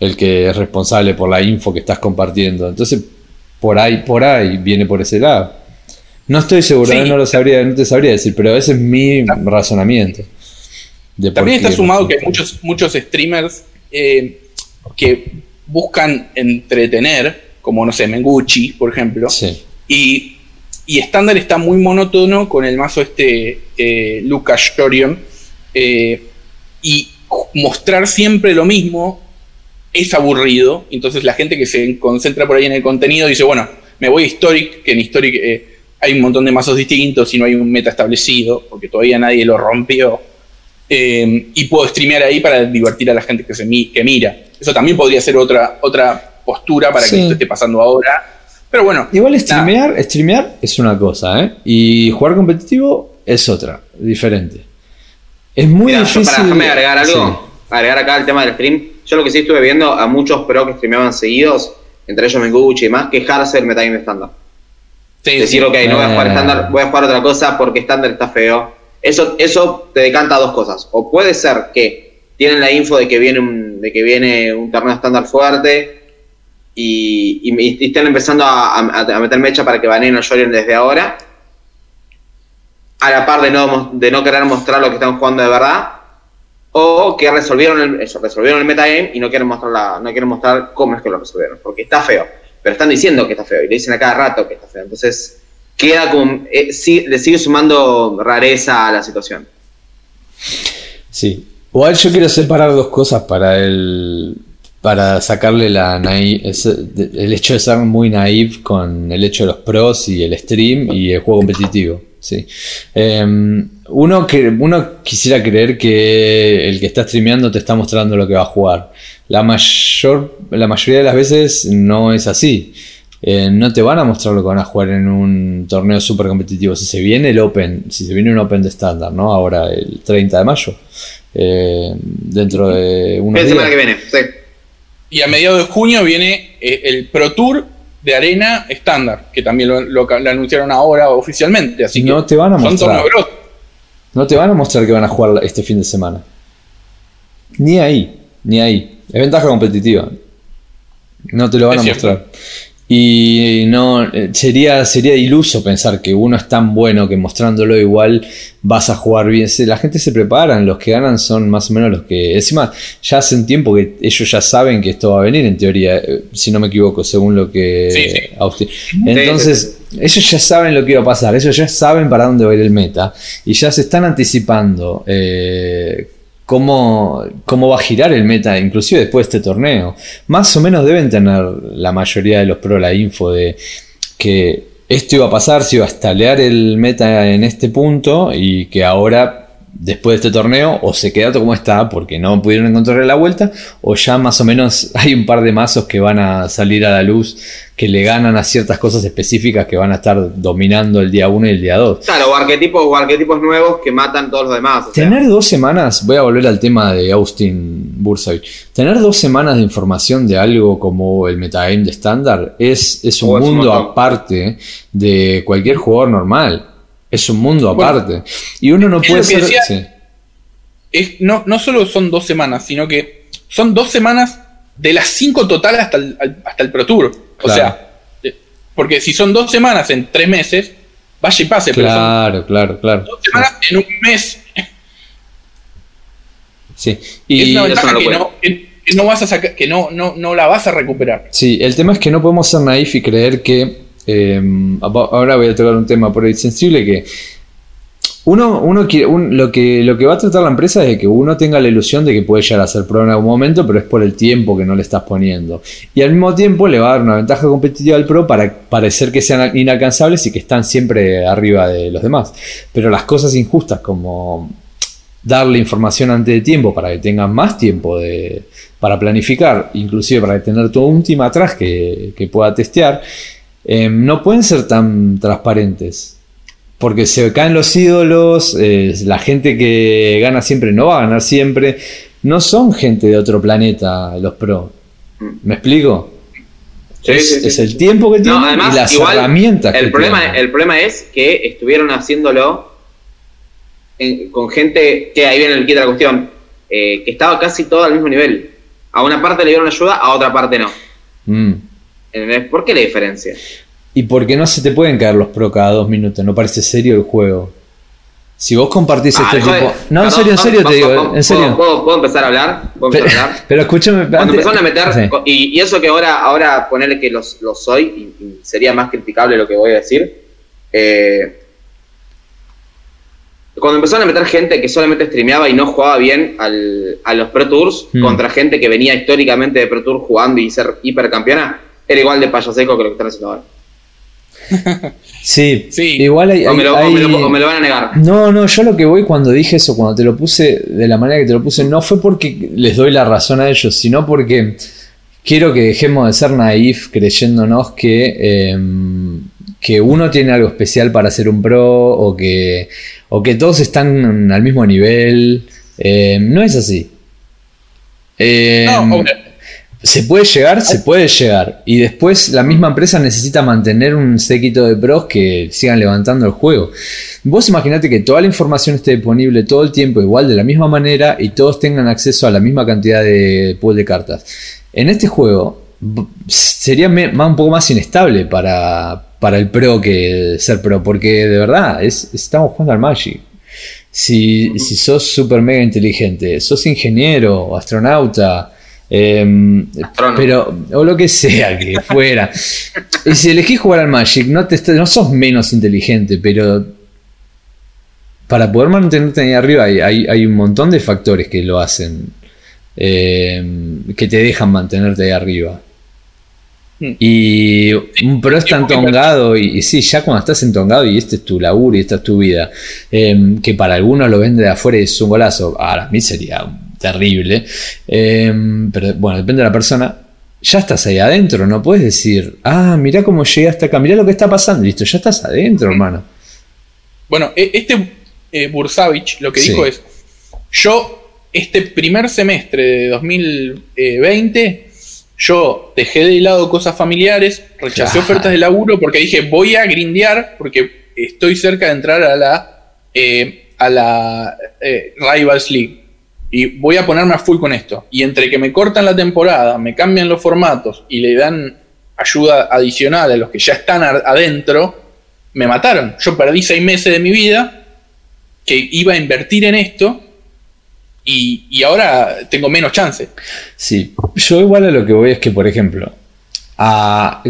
el que es responsable por la info que estás compartiendo. Entonces, por ahí, por ahí viene por ese lado. No estoy seguro, no lo sabría, no te sabría decir, pero ese es mi razonamiento. También está sumado que hay muchos, muchos streamers eh, que buscan entretener, como no sé, Menguchi, por ejemplo. Y, y estándar está muy monótono con el mazo este eh, Lucas Shorion. Eh, y mostrar siempre lo mismo es aburrido. Entonces la gente que se concentra por ahí en el contenido dice, bueno, me voy a Historic, que en Historic eh, hay un montón de mazos distintos y no hay un meta establecido, porque todavía nadie lo rompió. Eh, y puedo streamear ahí para divertir a la gente que, se que mira. Eso también podría ser otra, otra postura para que esto esté pasando ahora. Pero bueno. Igual streamear, streamear es una cosa, ¿eh? Y jugar competitivo es otra, diferente. Es muy difícil. para déjame agregar algo, agregar acá el tema del stream. Yo lo que sí estuve viendo a muchos pro que streameaban seguidos, entre ellos Menguchi y más, quejarse del metagame estándar. Sí, Decir, ok, no voy a jugar estándar, voy a jugar otra cosa porque estándar está feo. Eso, eso te decanta a dos cosas. O puede ser que tienen la info de que viene un, de que viene un torneo estándar fuerte y, y, estén empezando a, a, meter mecha para que baneen a Jorien desde ahora a la par de no, de no querer mostrar lo que están jugando de verdad, o que resolvieron el, eso, resolvieron el metagame y no quieren mostrar la, no quieren mostrar cómo es que lo resolvieron, porque está feo, pero están diciendo que está feo y le dicen a cada rato que está feo, entonces queda como. eh, sí- le sigue sumando rareza a la situación. Sí. Igual yo quiero separar dos cosas para el. Para sacarle la el hecho de ser muy naive con el hecho de los pros y el stream y el juego competitivo. Sí. Em, uno, que, uno quisiera creer que el que está streameando te está mostrando lo que va a jugar. La, mayor, la mayoría de las veces no es así. Eh, no te van a mostrar lo que van a jugar en un torneo súper competitivo. Si se viene el Open, si se viene un Open de estándar, ¿no? Ahora el 30 de mayo, eh, dentro de unos semana que días. viene, sí. Y a mediados de junio viene eh, el Pro Tour de arena estándar, que también lo, lo- lo anunciaron ahora oficialmente. Así No que te van a mostrar. No te van a mostrar que van a jugar este fin de semana. Ni ahí, ni ahí. Es ventaja competitiva. No te lo van Es a cierto. mostrar. Y no eh, sería, sería iluso pensar que uno es tan bueno que mostrándolo igual vas a jugar bien. La gente se prepara, los que ganan son más o menos los que. Encima, ya hace un tiempo que ellos ya saben que esto va a venir, en teoría, eh, si no me equivoco, según lo que Sí, sí. Austin. Entonces, ellos ya saben lo que iba a pasar, ellos ya saben para dónde va a ir el meta y ya se están anticipando eh, cómo, cómo va a girar el meta, inclusive después de este torneo. Más o menos deben tener la mayoría de los pro la info de que esto iba a pasar, se iba a estalear el meta en este punto y que ahora... Después de este torneo, o se queda como está porque no pudieron encontrarle la vuelta, o ya más o menos hay un par de mazos que van a salir a la luz que le ganan a ciertas cosas específicas que van a estar dominando el día 1 y el día 2. Claro, o arquetipos, o arquetipos nuevos que matan todos los demás. o sea. Tener dos semanas, voy a volver al tema de Austin Bursavich, tener dos semanas de información de algo como el metagame de estándar es, es un Oh, es un mundo aparte de cualquier jugador normal. Es un mundo Bueno, aparte. Y uno no puede ser... decía- sí. Es, no, no solo son dos semanas, sino que son dos semanas de las cinco totales hasta el, al- hasta el Pro Tour. O Claro. sea, eh, porque si son dos semanas en tres meses, vaya y pase, pero son Claro, claro, claro. dos semanas en un mes. Sí. Y es una ventaja no que, no, que- que no vas a sacar, que no, no, no la vas a recuperar. Sí, el tema es que no podemos ser naif y creer que. Eh, ahora voy a tocar un tema por ahí sensible que. Uno, uno lo, que, lo que va a tratar la empresa es de que uno tenga la ilusión de que puede llegar a ser pro en algún momento, pero es por el tiempo que no le estás poniendo. Y al mismo tiempo le va a dar una ventaja competitiva al pro para parecer que sean inalcanzables y que están siempre arriba de los demás. Pero las cosas injustas como darle información antes de tiempo para que tengan más tiempo de, para planificar, inclusive para tener todo un team atrás que, que pueda testear, eh, no pueden ser tan transparentes. Porque se caen los ídolos, eh, la gente que gana siempre no va a ganar siempre. No son gente de otro planeta los pro. ¿Me explico? Sí, es, sí, sí, es sí. el tiempo que tienen No, además, y las igual, herramientas que el problema, tienen. el problema es que estuvieron haciéndolo en- con gente que ahí viene el kit de la cuestión, eh, que estaba casi todo al mismo nivel. A una parte le dieron ayuda, a otra parte no. Mm. ¿Entendés? ¿Por qué la diferencia? Y porque no se te pueden caer los pro cada dos minutos, no parece serio el juego. Si vos compartís Ah, este tipo. No, en serio, en serio ¿puedo- te digo, puedo- en serio. ¿puedo, puedo- puedo empezar a hablar? ¿Puedo Pero, a hablar? pero escúchame. Cuando antes- empezaron a meter, Sí. y, y eso que ahora, ahora ponerle que los, los soy, y, y sería más criticable lo que voy a decir, eh, cuando empezaron a meter gente que solamente streameaba y no jugaba bien al- a los Pro Tours, Hmm. contra gente que venía históricamente de Pro Tour jugando y ser hipercampeona, era igual de payaseco que lo que están haciendo ahora. Sí, Sí. igual hay. O me, lo, hay- o me lo- hay- o me lo van a negar. No, no, yo lo que voy cuando dije eso, cuando te lo puse de la manera que te lo puse, no fue porque les doy la razón a ellos, sino porque quiero que dejemos de ser naif creyéndonos que, eh, que uno tiene algo especial para ser un pro o que, o que todos están al mismo nivel. Eh, no es así. Eh, No, obvio. Se puede llegar, se puede llegar. Y después la misma empresa necesita mantener un séquito de pros que sigan levantando el juego. Vos imaginate que toda la información esté disponible todo el tiempo, igual de la misma manera, y todos tengan acceso a la misma cantidad de pool de cartas. En este juego sería un poco más inestable para, para el pro que ser pro, porque de verdad es, estamos jugando al Magic. Si, si sos super mega inteligente, sos ingeniero o astronauta, Em, pero, o lo que sea que fuera. y si elegís jugar al Magic, no, te, no sos menos inteligente, pero para poder mantenerte ahí arriba hay, hay- hay un montón de factores que lo hacen, em, que te dejan mantenerte ahí arriba. Hmm. Y un pro está entongado, y, y sí, ya cuando estás entongado y este es tu laburo y esta es tu vida, em, que para algunos lo ven de afuera y es un golazo, para mí sería terrible, em, pero bueno, depende de la persona. Ya estás ahí adentro, no puedes decir, ah, mirá cómo llegué hasta acá, mirá lo que está pasando, listo, ya estás adentro, hermano. Bueno, e- este eh, Bursavich lo que Sí. dijo es, yo este primer semestre de 2020, yo dejé de lado cosas familiares, rechacé Claro. ofertas de laburo porque dije, voy a grindear porque estoy cerca de entrar a la, eh, a la eh, Rivals League. Y voy a ponerme a full con esto. Y entre que me cortan la temporada, me cambian los formatos y le dan ayuda adicional a los que ya están adentro, me mataron. Yo perdí seis meses de mi vida que iba a invertir en esto y, y ahora tengo menos chance. Sí, yo igual a lo que voy es que, por ejemplo, a,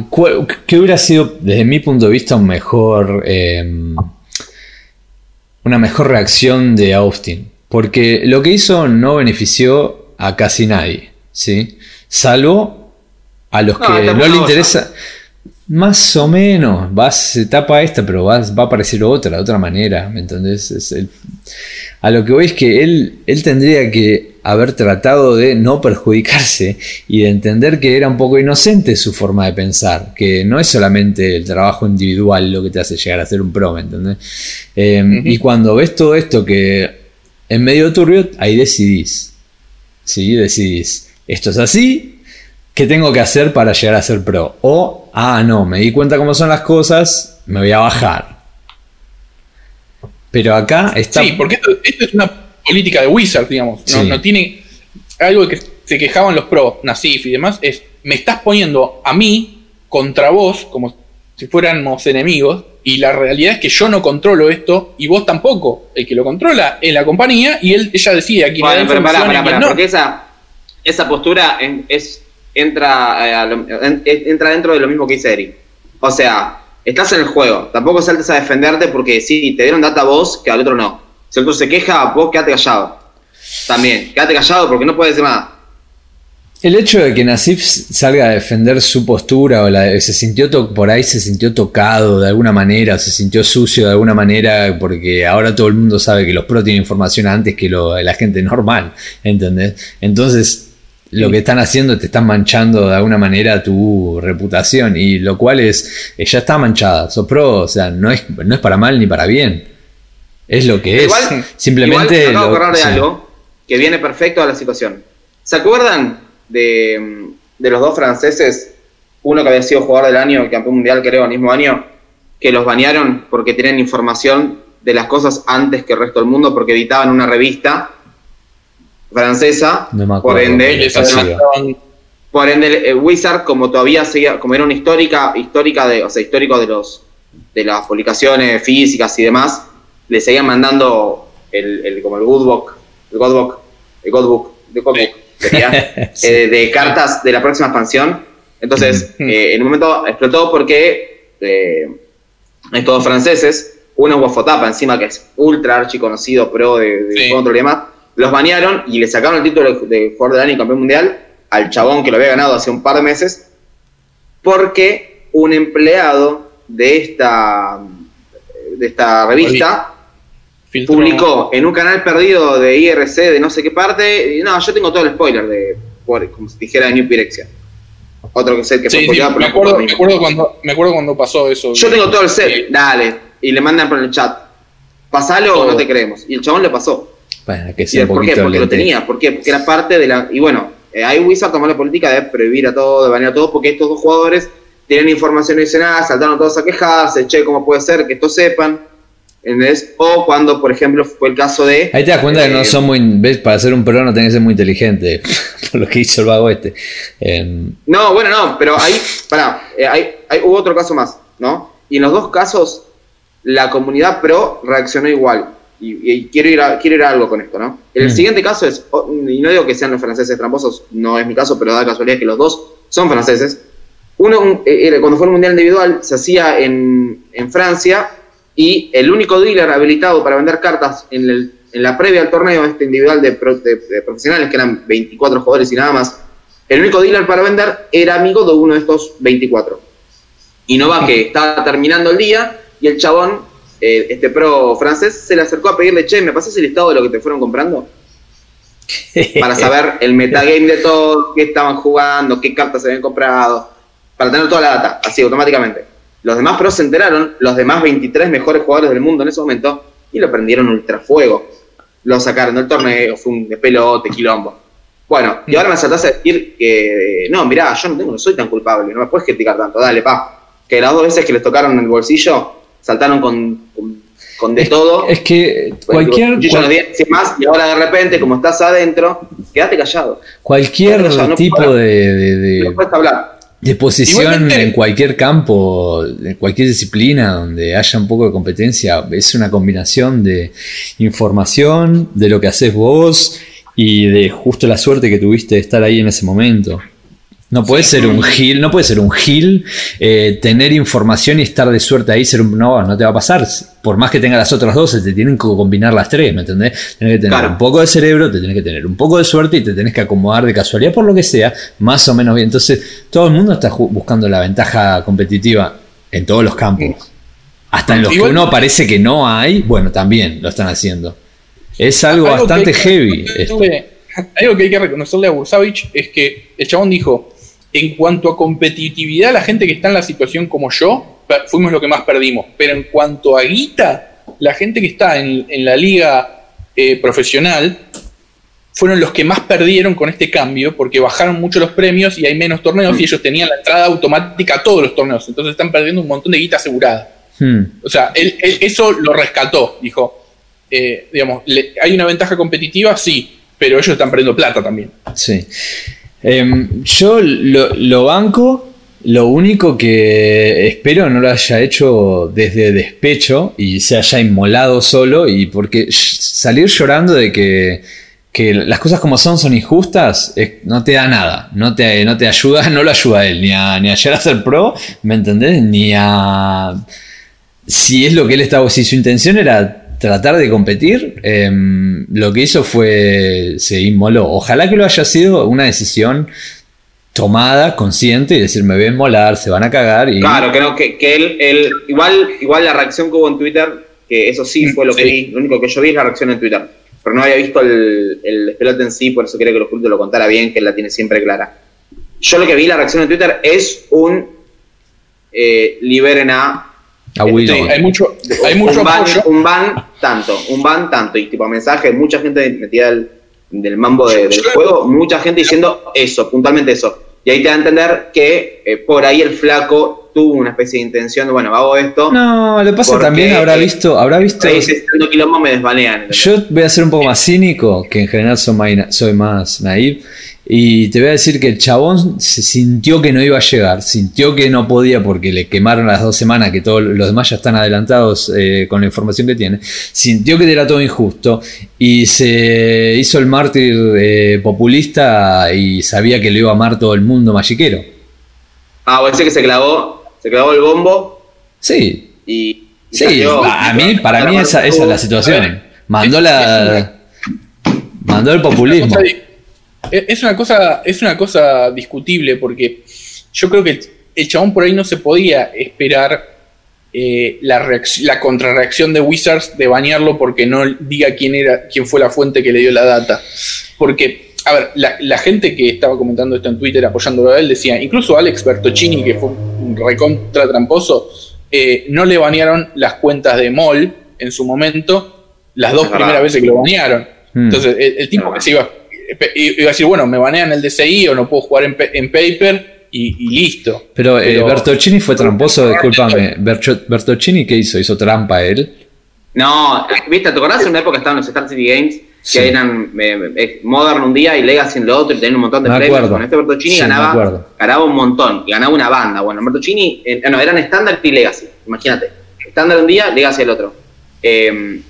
¿qué hubiera sido, desde mi punto de vista, un mejor, em, una mejor reacción de Austin? Porque lo que hizo no benefició a casi nadie, ¿sí? Salvo a los No, que no le interesa. Más o menos, va, se tapa esta, pero va, va a aparecer otra, de otra manera, ¿me entendés? Es el- a lo que voy es que él, él tendría que haber tratado de no perjudicarse y de entender que era un poco inocente su forma de pensar, que no es solamente el trabajo individual lo que te hace llegar a ser un pro, ¿me entendés? Eh, Ujú. Y cuando ves todo esto que en medio turbio, ahí decidís, ¿sí? Decidís, esto es así, ¿qué tengo que hacer para llegar a ser pro? O, ah, no, me di cuenta cómo son las cosas, me voy a bajar. Pero acá está... Sí, porque esto, esto es una política de Wizard, digamos. No, Sí. no tiene algo que se quejaban los pros, Nasif y demás, es me estás poniendo a mí contra vos como si fuéramos enemigos y la realidad es que yo no controlo esto y vos tampoco. El que lo controla es la compañía y él ella decide a quién Bueno, pero pará, pará, pará, no. porque esa, esa postura en- es, entra, eh, a lo- en- entra dentro de lo mismo que dice Eric. O sea, estás en el juego, tampoco saltes a defenderte porque sí, te dieron data a vos que al otro no. Si el otro se queja, vos quédate callado. También, quédate callado porque no puedes decir nada. El hecho de que Nasif salga a defender su postura o la, se sintió to- por ahí se sintió tocado de alguna manera, se sintió sucio de alguna manera, porque ahora todo el mundo sabe que los pros tienen información antes que lo- la gente normal, ¿entendés? Entonces, lo que están haciendo te están manchando de alguna manera tu reputación, y lo cual es, eh, ya está manchada, sos pro, o sea, no es, no es para mal ni para bien, es lo que es, Igual- simplemente... Igual, me acabo de lo- sí. algo que viene perfecto a la situación. ¿Se acuerdan de, de los dos franceses? Uno que había sido jugador del año, campeón mundial, creo, el mismo año, que los banearon porque tenían información de las cosas antes que el resto del mundo, porque editaban una revista francesa. No me por ende, por ende, el Wizard, como todavía seguía, como era una histórica, histórica de, o sea, histórico de los de las publicaciones físicas y demás, le seguían mandando el, el- como el Goodbook, el Godbook, el Godbook, el Godbook, sería, Sí. eh, de cartas de la próxima expansión. Entonces, eh, en un momento explotó porque eh, estos franceses, uno es Wafotapa encima, que es ultra archi conocido, pro de, de Sí. control y demás, los banearon y le sacaron el título de, de jugador del año y campeón mundial al chabón que lo había ganado hace un par de meses, porque un empleado de esta, de esta revista filtró- publicó en un canal perdido de IRC de no sé qué parte. y No, yo tengo todo el spoiler de, como si dijera de New Pirexia. Otro que sé que Sí, sí, me, pero no acuerdo, por me, acuerdo cuando, me acuerdo cuando pasó eso. Yo tengo todo el set, Sí. dale. Y le mandan por el chat. Pasalo o Todo. no te creemos. Y el chabón le pasó. Bueno, que ¿Y sea ¿Por qué? Porque lo tenía. ¿Por qué? Porque era parte de la. Y bueno, eh, ahí Wizard tomó la política de prohibir a todos, de banear a todos, porque estos dos jugadores tienen información adicional, saltaron todos a quejarse, che, ¿cómo puede ser que estos sepan? ¿Entendés? O cuando, por ejemplo, fue el caso de. Ahí te das cuenta que no eh, son muy. ¿ves? Para ser un pro no tenés que ser muy inteligente. por lo que hizo el vago este. Em, No, bueno, no, pero ahí, pará, eh, hay, hay- hubo otro caso más, ¿no? Y en los dos casos, la comunidad pro reaccionó igual. y, quiero, ir a, quiero ir a algo con esto, ¿no? El Mm. siguiente caso es, oh, y no digo que sean los franceses tramposos, no es mi caso, pero da casualidad que los dos son franceses. Uno, eh, era- cuando fue el Mundial Individual, se hacía en, en Francia y el único dealer habilitado para vender cartas en, el- en la previa al torneo este individual de, pro- de- de profesionales, que eran 24 jugadores y nada más, el único dealer para vender era amigo de uno de estos 24. Y no va que estaba terminando el día y el chabón, eh, este pro francés, se le acercó a pedirle, che, ¿me pasas el listado de lo que te fueron comprando? Para saber el metagame de todo, qué estaban jugando, qué cartas se habían comprado, para tener toda la data, así automáticamente. Los demás pros se enteraron, los demás 23 mejores jugadores del mundo en ese momento, y lo prendieron ultrafuego. Lo sacaron del torneo, fue un despelote, quilombo. Bueno, y ahora me saltás a decir que, no, mirá, yo no, tengo, no soy tan culpable, no me puedes criticar tanto, dale, pa. Que las dos veces que les tocaron el bolsillo, saltaron con, con, con de todo. Es que Bueno, cualquier, yo ya no más, y ahora de repente, como estás adentro, quédate callado. cualquier no tipo de, de- de- No puedes hablar. De posición en cualquier campo, en cualquier disciplina donde haya un poco de competencia, es una combinación de información, de lo que haces vos y de justo la suerte que tuviste de estar ahí en ese momento. No puede ser un gil, no puede ser un gil, eh, tener información y estar de suerte ahí, ser un, no, no te va a pasar. Por más que tenga las otras dos, se te tienen que combinar las tres, ¿me entendés? Tienes que tener Claro. un poco de cerebro, te tienes que tener un poco de suerte y te tenés que acomodar de casualidad por lo que sea, más o menos bien. Entonces, todo el mundo está buscando la ventaja competitiva en todos los campos. Hasta en los Igual- que uno parece que no hay, bueno, también lo están haciendo. Es algo, bastante que heavy. Algo que hay que reconocerle a Bursavich es que el chabón dijo, en cuanto a competitividad, la gente que está en la situación como yo, fuimos lo que más perdimos. Pero en cuanto a guita, la gente que está en, en la liga eh, profesional fueron los que más perdieron con este cambio porque bajaron mucho los premios y hay menos torneos y ellos tenían la entrada automática a todos los torneos. Entonces están perdiendo un montón de guita asegurada. Hmm. O sea, él, él eso lo rescató. Dijo, eh, digamos, le- hay una ventaja competitiva, sí, pero ellos están perdiendo plata también. Sí. Em, yo lo, banco. Lo único que espero no lo haya hecho desde despecho y se haya inmolado solo. Y porque salir llorando de que, que las cosas como son son injustas no te da nada. No te, no te ayuda, no lo ayuda a él ni a, ni a llegar a ser pro, ¿me entendés? Ni a. Si es lo que él estaba, si su intención era tratar de competir, em, lo que hizo fue se inmoló. Ojalá que lo haya sido una decisión tomada, consciente, y decir, me ven molar, se van a cagar y... Claro, que no, que, que él, él- igual, igual la reacción que hubo en Twitter, que eso sí fue lo que Sí. vi, lo único que yo vi es la reacción en Twitter. Pero no había visto el, el despelote en sí, por eso quería que los cultos lo contara bien, que él la tiene siempre clara. Yo lo que vi la reacción en Twitter es un eh, liberen a a. Sí, hay mucho, hay mucho un, ban, apoyo. un ban tanto, un ban tanto, y tipo mensaje, mucha gente metida del, del mambo de- del juego, mucha gente diciendo eso, puntualmente eso. Y ahí te da a entender que eh, por ahí el flaco tuvo una especie de intención de, bueno, hago esto, No, lo que pasa también habrá eh, visto, habrá visto... ahí se estando quilombo me desbanean. ¿entendés? Yo voy a ser un poco más cínico, que en general soy más, na- soy más naive, y te voy a decir que el chabón se sintió que no iba a llegar, sintió que no podía porque le quemaron las dos semanas, que todos los demás ya están adelantados eh, con la información que tiene, sintió que era todo injusto y se hizo el mártir eh, populista y sabía que lo iba a amar todo el mundo magiquero. Ah, o ese que se clavó, se clavó el bombo Sí, y... y sí, a mí, para mí esa, esa es la situación. Mandó la... Mandó el populismo. Di- Es una cosa, es una cosa discutible porque yo creo que el, el chabón por ahí no se podía esperar eh, la, la contrarreacción de Wizards de bañarlo porque no diga quién era, quién fue la fuente que le dio la data. Porque, a ver, la, la gente que estaba comentando esto en Twitter apoyándolo a él decía, incluso Alex Bertocchini, que fue un recontra tramposo, eh, no le banearon las cuentas de MOL en su momento, las dos primeras veces que lo banearon. Hmm. Entonces, el, el tipo que se iba, iba a decir, bueno, me banean el DCI o no puedo jugar en, en paper y, y listo. Pero, eh, Pero- Bertocchini fue tramposo, discúlpame. Bertocchini, ¿qué hizo? ¿Hizo trampa él? No, viste, ¿te acordás en una época estaban los Star City Games? Sí. Que eran eh, eh, Modern un día y Legacy en lo otro y tenían un montón de premios. Con este Bertocchini Sí, ganaba, ganaba un montón y ganaba una banda. Bueno, Bertocchini, eh, no, eran estándar y Legacy, imagínate. Estándar un día, Legacy el otro. Eh,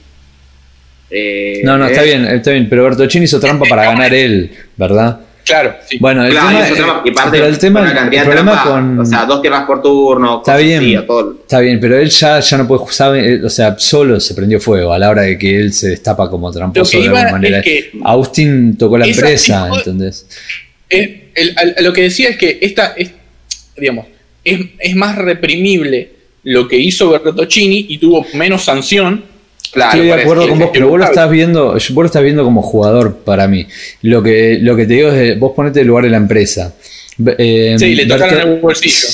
eh, No, no, está eh, bien, está bien, pero Bertocchini hizo trampa para ganar él, ¿verdad? Claro, sí. Bueno, el Claro, tema, eso y parte pero el tema, el problema trampa, con, O sea, dos tierras por turno. Está bien. así, a todo- Está bien, pero él ya, ya no puede sabe, eh, o sea, solo se prendió fuego a la hora de que él se destapa como tramposo de alguna manera. es que- Austin tocó la Esa empresa, tipo ¿entendés? Eh, el- lo que decía es que esta, es, digamos, es, es más reprimible lo que hizo Bertocchini y tuvo menos sanción. Claro, Estoy de acuerdo con vos, pero vos lo estás viendo, vos lo estás viendo como jugador para mí. Lo que, lo que te digo es, vos ponete el lugar de la empresa. Eh, Sí, le tocaron el bolsillo.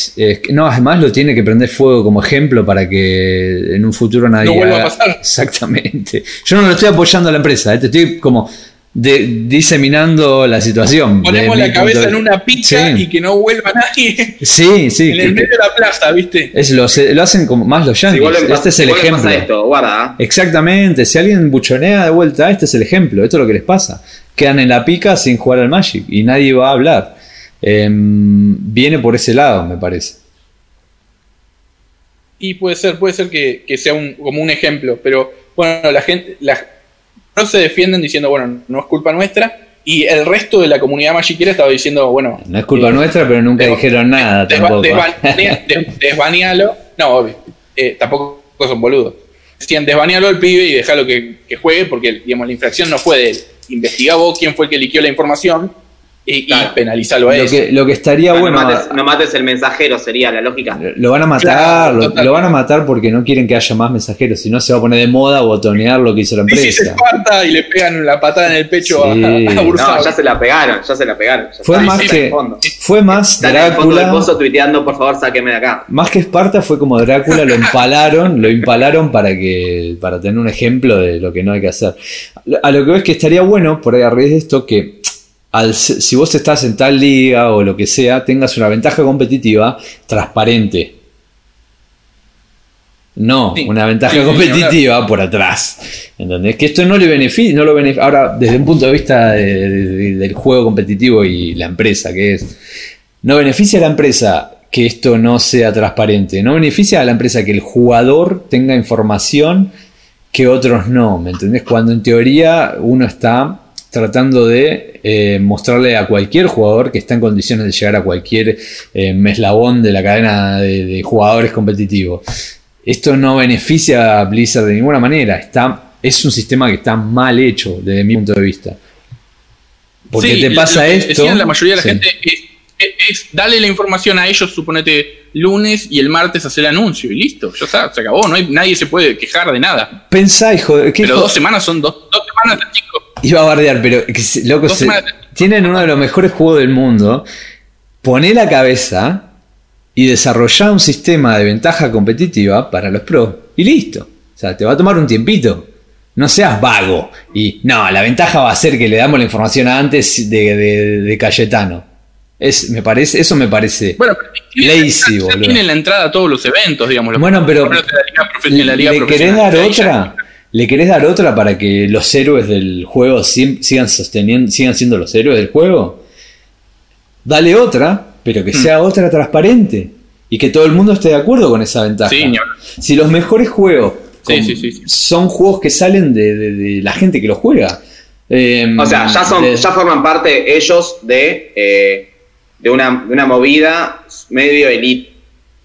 no, además lo tiene que prender fuego como ejemplo para que en un futuro nadie No vuelva a pasar. Exactamente. Yo no lo estoy apoyando a la empresa, eh, te estoy como de- diseminando la situación. Ponemos la cabeza en una Sí. y que no vuelva nadie Sí, sí. en el que- medio de la plaza, ¿viste? es lo, se- lo hacen como más los Si yankees. vuelven, Este es el si ejemplo. pasa esto, guarda. ¿eh? Exactamente, si alguien buchonea de vuelta, este es el ejemplo, esto es lo que les pasa. Quedan en la pica sin jugar al Magic y nadie va a hablar. Em, viene por ese lado, me parece. Y puede ser, puede ser que, que sea un, como un ejemplo, pero bueno, la gente, la, se defienden diciendo, bueno, no es culpa nuestra, y el resto de la comunidad magiquera estaba diciendo, bueno, No es culpa eh, nuestra, pero nunca dijeron nada desba- tampoco. desbanea- des- desbanealo, no, obvio, eh, tampoco son boludos. Decían, desbanealo al pibe y dejalo que, que juegue, porque digamos, la infracción no fue de él. Investigá vos quién fue el que liquió la información y, y Claro. penalizalo a lo, eso. que, lo que estaría No, bueno. mates, no mates el mensajero, sería la lógica. Lo van a matar, Claro, lo, van a matar porque no quieren que haya más mensajeros, si no se va a poner de moda botonear lo que hizo la Dice se empresa. esparta y le pegan la patada en el pecho a- Sí. a, a, No, ya se la pegaron, ya se la pegaron. ya Fue está. más que fue más Está en el fondo del Drácula. pozo tuiteando, por favor, sáqueme de acá. Más que Esparta fue como Drácula, lo empalaron, lo empalaron para que para tener un ejemplo de lo que no hay que hacer. A lo que ves que estaría bueno, por ahí a raíz de esto, que al, si vos estás en tal liga o lo que sea, tengas una ventaja competitiva transparente. No, Sí. una ventaja Sí, competitiva por atrás. ¿Entendés? Que esto no le beneficia, no lo beneficia. Ahora, desde un punto de vista de- de- del juego competitivo y la empresa que es, no beneficia a la empresa que esto no sea transparente. No beneficia a la empresa que el jugador tenga información que otros no. ¿Me entendés? Cuando en teoría uno está tratando de eh, mostrarle a cualquier jugador que está en condiciones de llegar a cualquier eh, meslabón de la cadena de, de jugadores competitivos. Esto no beneficia a Blizzard de ninguna manera. Está, es un sistema que está mal hecho desde mi punto de vista. Porque Sí, te pasa esto. decían la mayoría de la sí. gente es, es- es darle la información a ellos, suponete lunes y el martes hacer el anuncio y listo, ya está, se acabó, no hay, nadie se puede quejar de nada. Pensá, hijo, de- ¿qué Pero hijo- dos semanas son dos, dos semanas de chico. Iba a bardear, pero loco, se- tienen uno de los mejores juegos del mundo. Poné la cabeza y desarrollá un sistema de ventaja competitiva para los pros. Y listo. O sea, te va a tomar un tiempito. No seas vago. Y no, la ventaja va a ser que le damos la información antes de, de- de Cayetano. Es, me parece, eso me parece. Bueno, Lazy, boludo. tiene la entrada a todos los eventos, digamos. Bueno, pero- la liga la liga ¿Le querés dar otra? ¿Le querés dar otra para que los héroes del juego sigan sosteniendo, sigan siendo los héroes del juego? Dale otra, pero Hmm. que sea otra transparente. Y que todo el mundo esté de acuerdo con esa ventaja. Sí, si los mejores juegos Sí, con- sí, sí, sí. son juegos que salen de, de- de la gente que los juega. eh, O sea, ya son, de- ya forman parte ellos de, eh, de, una, de una movida medio elite,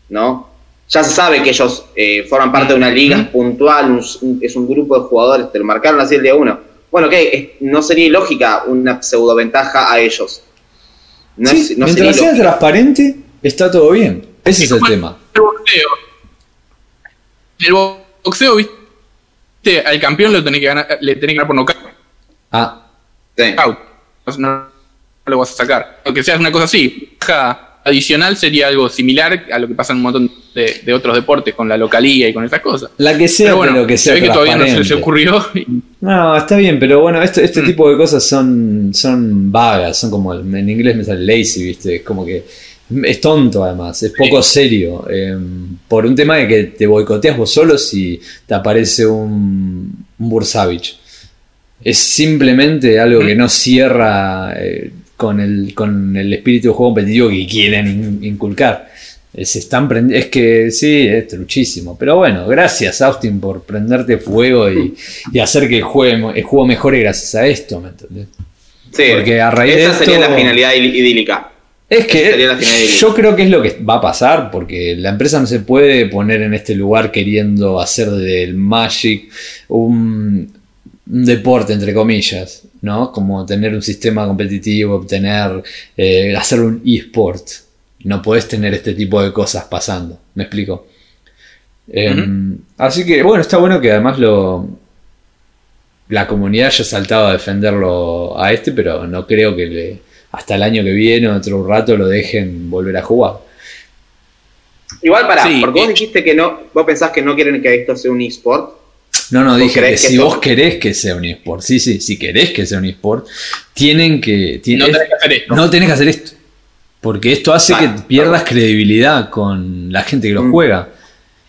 ¿no? Ya se sabe que ellos eh, forman parte de una liga puntual, un- un- es un grupo de jugadores, te lo marcaron así el día uno. Bueno, es- no sería ilógica una pseudo ventaja a ellos. No, Sí, es- no sería mientras sea transparente, está todo bien. Ese es el tema. El boxeo. El boxeo, viste, al campeón lo tenés que ganar, le tenés que ganar por nocaut. Ah, Sí. No, no lo vas a sacar. Aunque sea una cosa así. Baja adicional sería algo similar a lo que pasa en un montón de, de otros deportes con la localía y con esas cosas. la que sea, Pero bueno, pero que se sea ve que todavía no se les transparente. ocurrió. y- No, está bien, pero bueno, este, este Mm. tipo de cosas son, son vagas, son como, en inglés me sale lazy, ¿viste? Es como que es tonto además, es poco serio. eh, por un tema de que te boicoteas vos solo si te aparece un, un Bursavich. Es simplemente algo que no cierra eh, con, el, con el espíritu de juego competitivo que quieren in- inculcar. Se están es que sí, es truchísimo. Pero bueno, gracias Austin por prenderte fuego y, y hacer que el juego, el juego mejore gracias a esto, ¿me entendés? Sí, Porque a raíz de esa sería esto- la finalidad idí- idílica. Es que Sería yo creo que es lo que va a pasar, porque la empresa no se puede poner en este lugar queriendo hacer del Magic un deporte, entre comillas, ¿no? Como tener un sistema competitivo, tener, eh, hacer un eSport. No podés tener este tipo de cosas pasando, ¿me explico? Em, Así que, bueno, está bueno que además lo, la comunidad haya saltado a defenderlo a este, pero no creo que le, hasta el año que viene o otro rato lo dejen volver a jugar. Igual para, Sí, porque vos dijiste que no, vos pensás que no quieren que esto sea un eSport. No, no, ¿Vos dije que si vos querés que sea un eSport, sí, sí, si querés que sea un eSport, tienen que. No es- tenés que hacer esto. no tenés que hacer esto. Porque esto hace Claro, que pierdas claro. credibilidad con la gente que lo Mm. juega.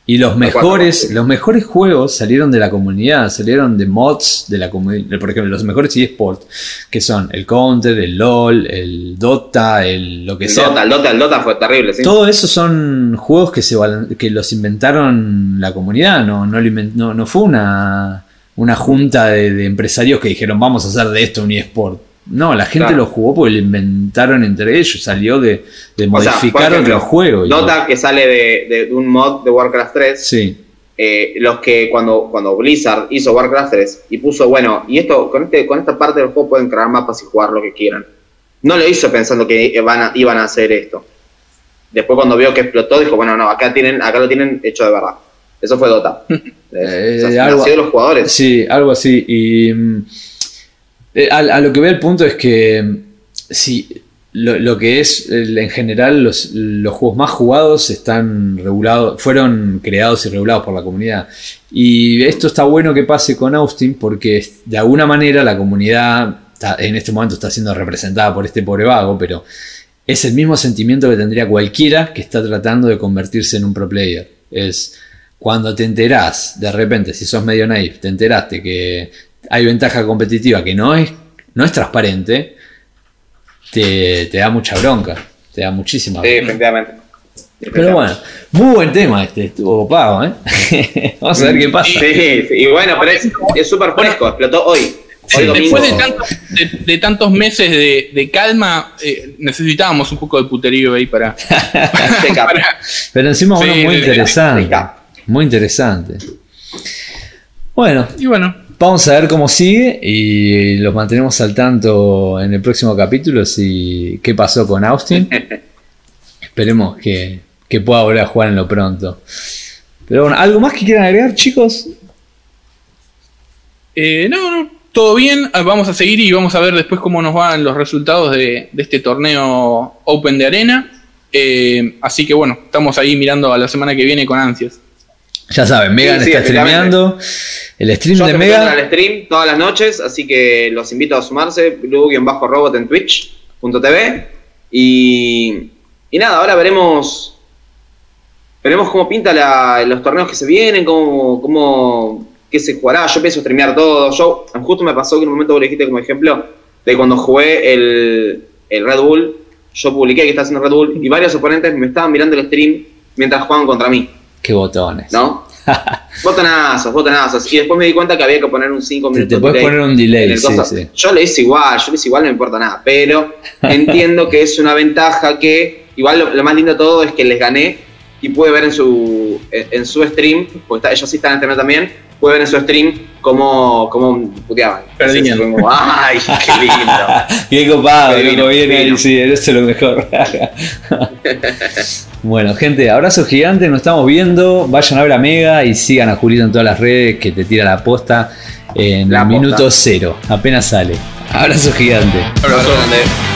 Y los mejores, los mejores juegos salieron de la comunidad, salieron de mods de la comunidad. Por ejemplo, los mejores eSports, que son el Counter, el LOL, el Dota, el lo que El sea. Dota, el Dota, el Dota fue terrible, ¿sí? Todo eso son juegos que, se, que los inventaron la comunidad, no, no, no, no fue una, una junta de, de empresarios que dijeron vamos a hacer de esto un eSport. No, la gente Claro. lo jugó porque lo inventaron entre ellos, salió de, de sea, modificar ejemplo, otro juego. Dota que sale de, de- de un mod de Warcraft 3. Sí, eh, los que cuando, cuando Blizzard hizo Warcraft 3 y puso, bueno, y esto con, este, con esta parte del juego pueden crear mapas y jugar lo que quieran. No lo hizo pensando que van a- iban a hacer esto. Después cuando vio que explotó, dijo, bueno, no, acá, tienen, acá lo tienen hecho de verdad. Eso fue Dota. Eh, O sea, algo- de los jugadores. Sí, algo así. Y mm, a, a lo que ve el punto es que mm, si lo, que es en general los, los juegos más jugados están regulados, fueron creados y regulados por la comunidad. Y esto está bueno que pase con Austin porque de alguna manera la comunidad está- en este momento está siendo representada por este pobre vago, pero es el mismo sentimiento que tendría cualquiera que está tratando de convertirse en un pro player. Es cuando te enterás, de repente, si sos medio naif, te enteraste que hay ventaja competitiva que no es, no es transparente, te, te da mucha bronca. Te da muchísima Sí, bronca. efectivamente. Pero bueno, muy buen tema este, estuvo pago, ¿eh? Vamos a ver qué pasa. Sí, sí, y bueno, pero es es súper fresco, explotó hoy. Sí, después de tantos, de, de tantos meses de, de calma, eh, necesitábamos un poco de puterío ahí para. Pero encima uno Sí, muy sí, sí. interesante. Muy interesante. Bueno, y bueno, Vamos a ver cómo sigue y los mantenemos al tanto en el próximo capítulo si qué pasó con Austin. Esperemos que, que pueda volver a jugar en lo pronto. Pero bueno, ¿algo más que quieran agregar, chicos? eh, no, no, todo bien. Ah, Vamos a seguir y vamos a ver después cómo nos van los resultados de, de este torneo Open de Arena. Eh, así que bueno, estamos ahí mirando a la semana que viene con ansias. Ya saben, Megan Sí, sí, está streameando. El stream Yo de Megan. al stream todas las noches, así que los invito a sumarse, blue-robot en twitch.tv. Y, y nada, ahora veremos veremos cómo pinta la- los torneos que se vienen, cómo, cómo qué se jugará. Yo pienso streamear todo. Yo, justo me pasó que en un momento vos le dijiste como ejemplo de cuando jugué el, el Red Bull, yo publiqué que estaba haciendo Red Bull y varios oponentes me estaban mirando el stream mientras jugaban contra mí. Qué botones. ¿no? botonazos, botonazos. Y después me di cuenta que había que poner un 5 Te, minutos. te puedes delay poner un delay, el sí, sí. Yo lo hice igual, yo lo hice igual, no me importa nada. Pero entiendo que es una ventaja que, igual lo, lo más lindo de todo es que les gané y pude ver en su, en, en su stream, porque está- ellos sí están en internet también, pude ver en su stream cómo, cómo puteaban. Perdían. Como, Ay, qué lindo. Qué copado, loco, bien ahí, sí, eso es lo mejor. bueno, gente, abrazo gigante, nos estamos viendo. Vayan a ver a Mega y sigan a Julito en todas las redes que te tira la posta en La posta. minuto cero, apenas sale. Abrazo gigante. Abrazo. Grande.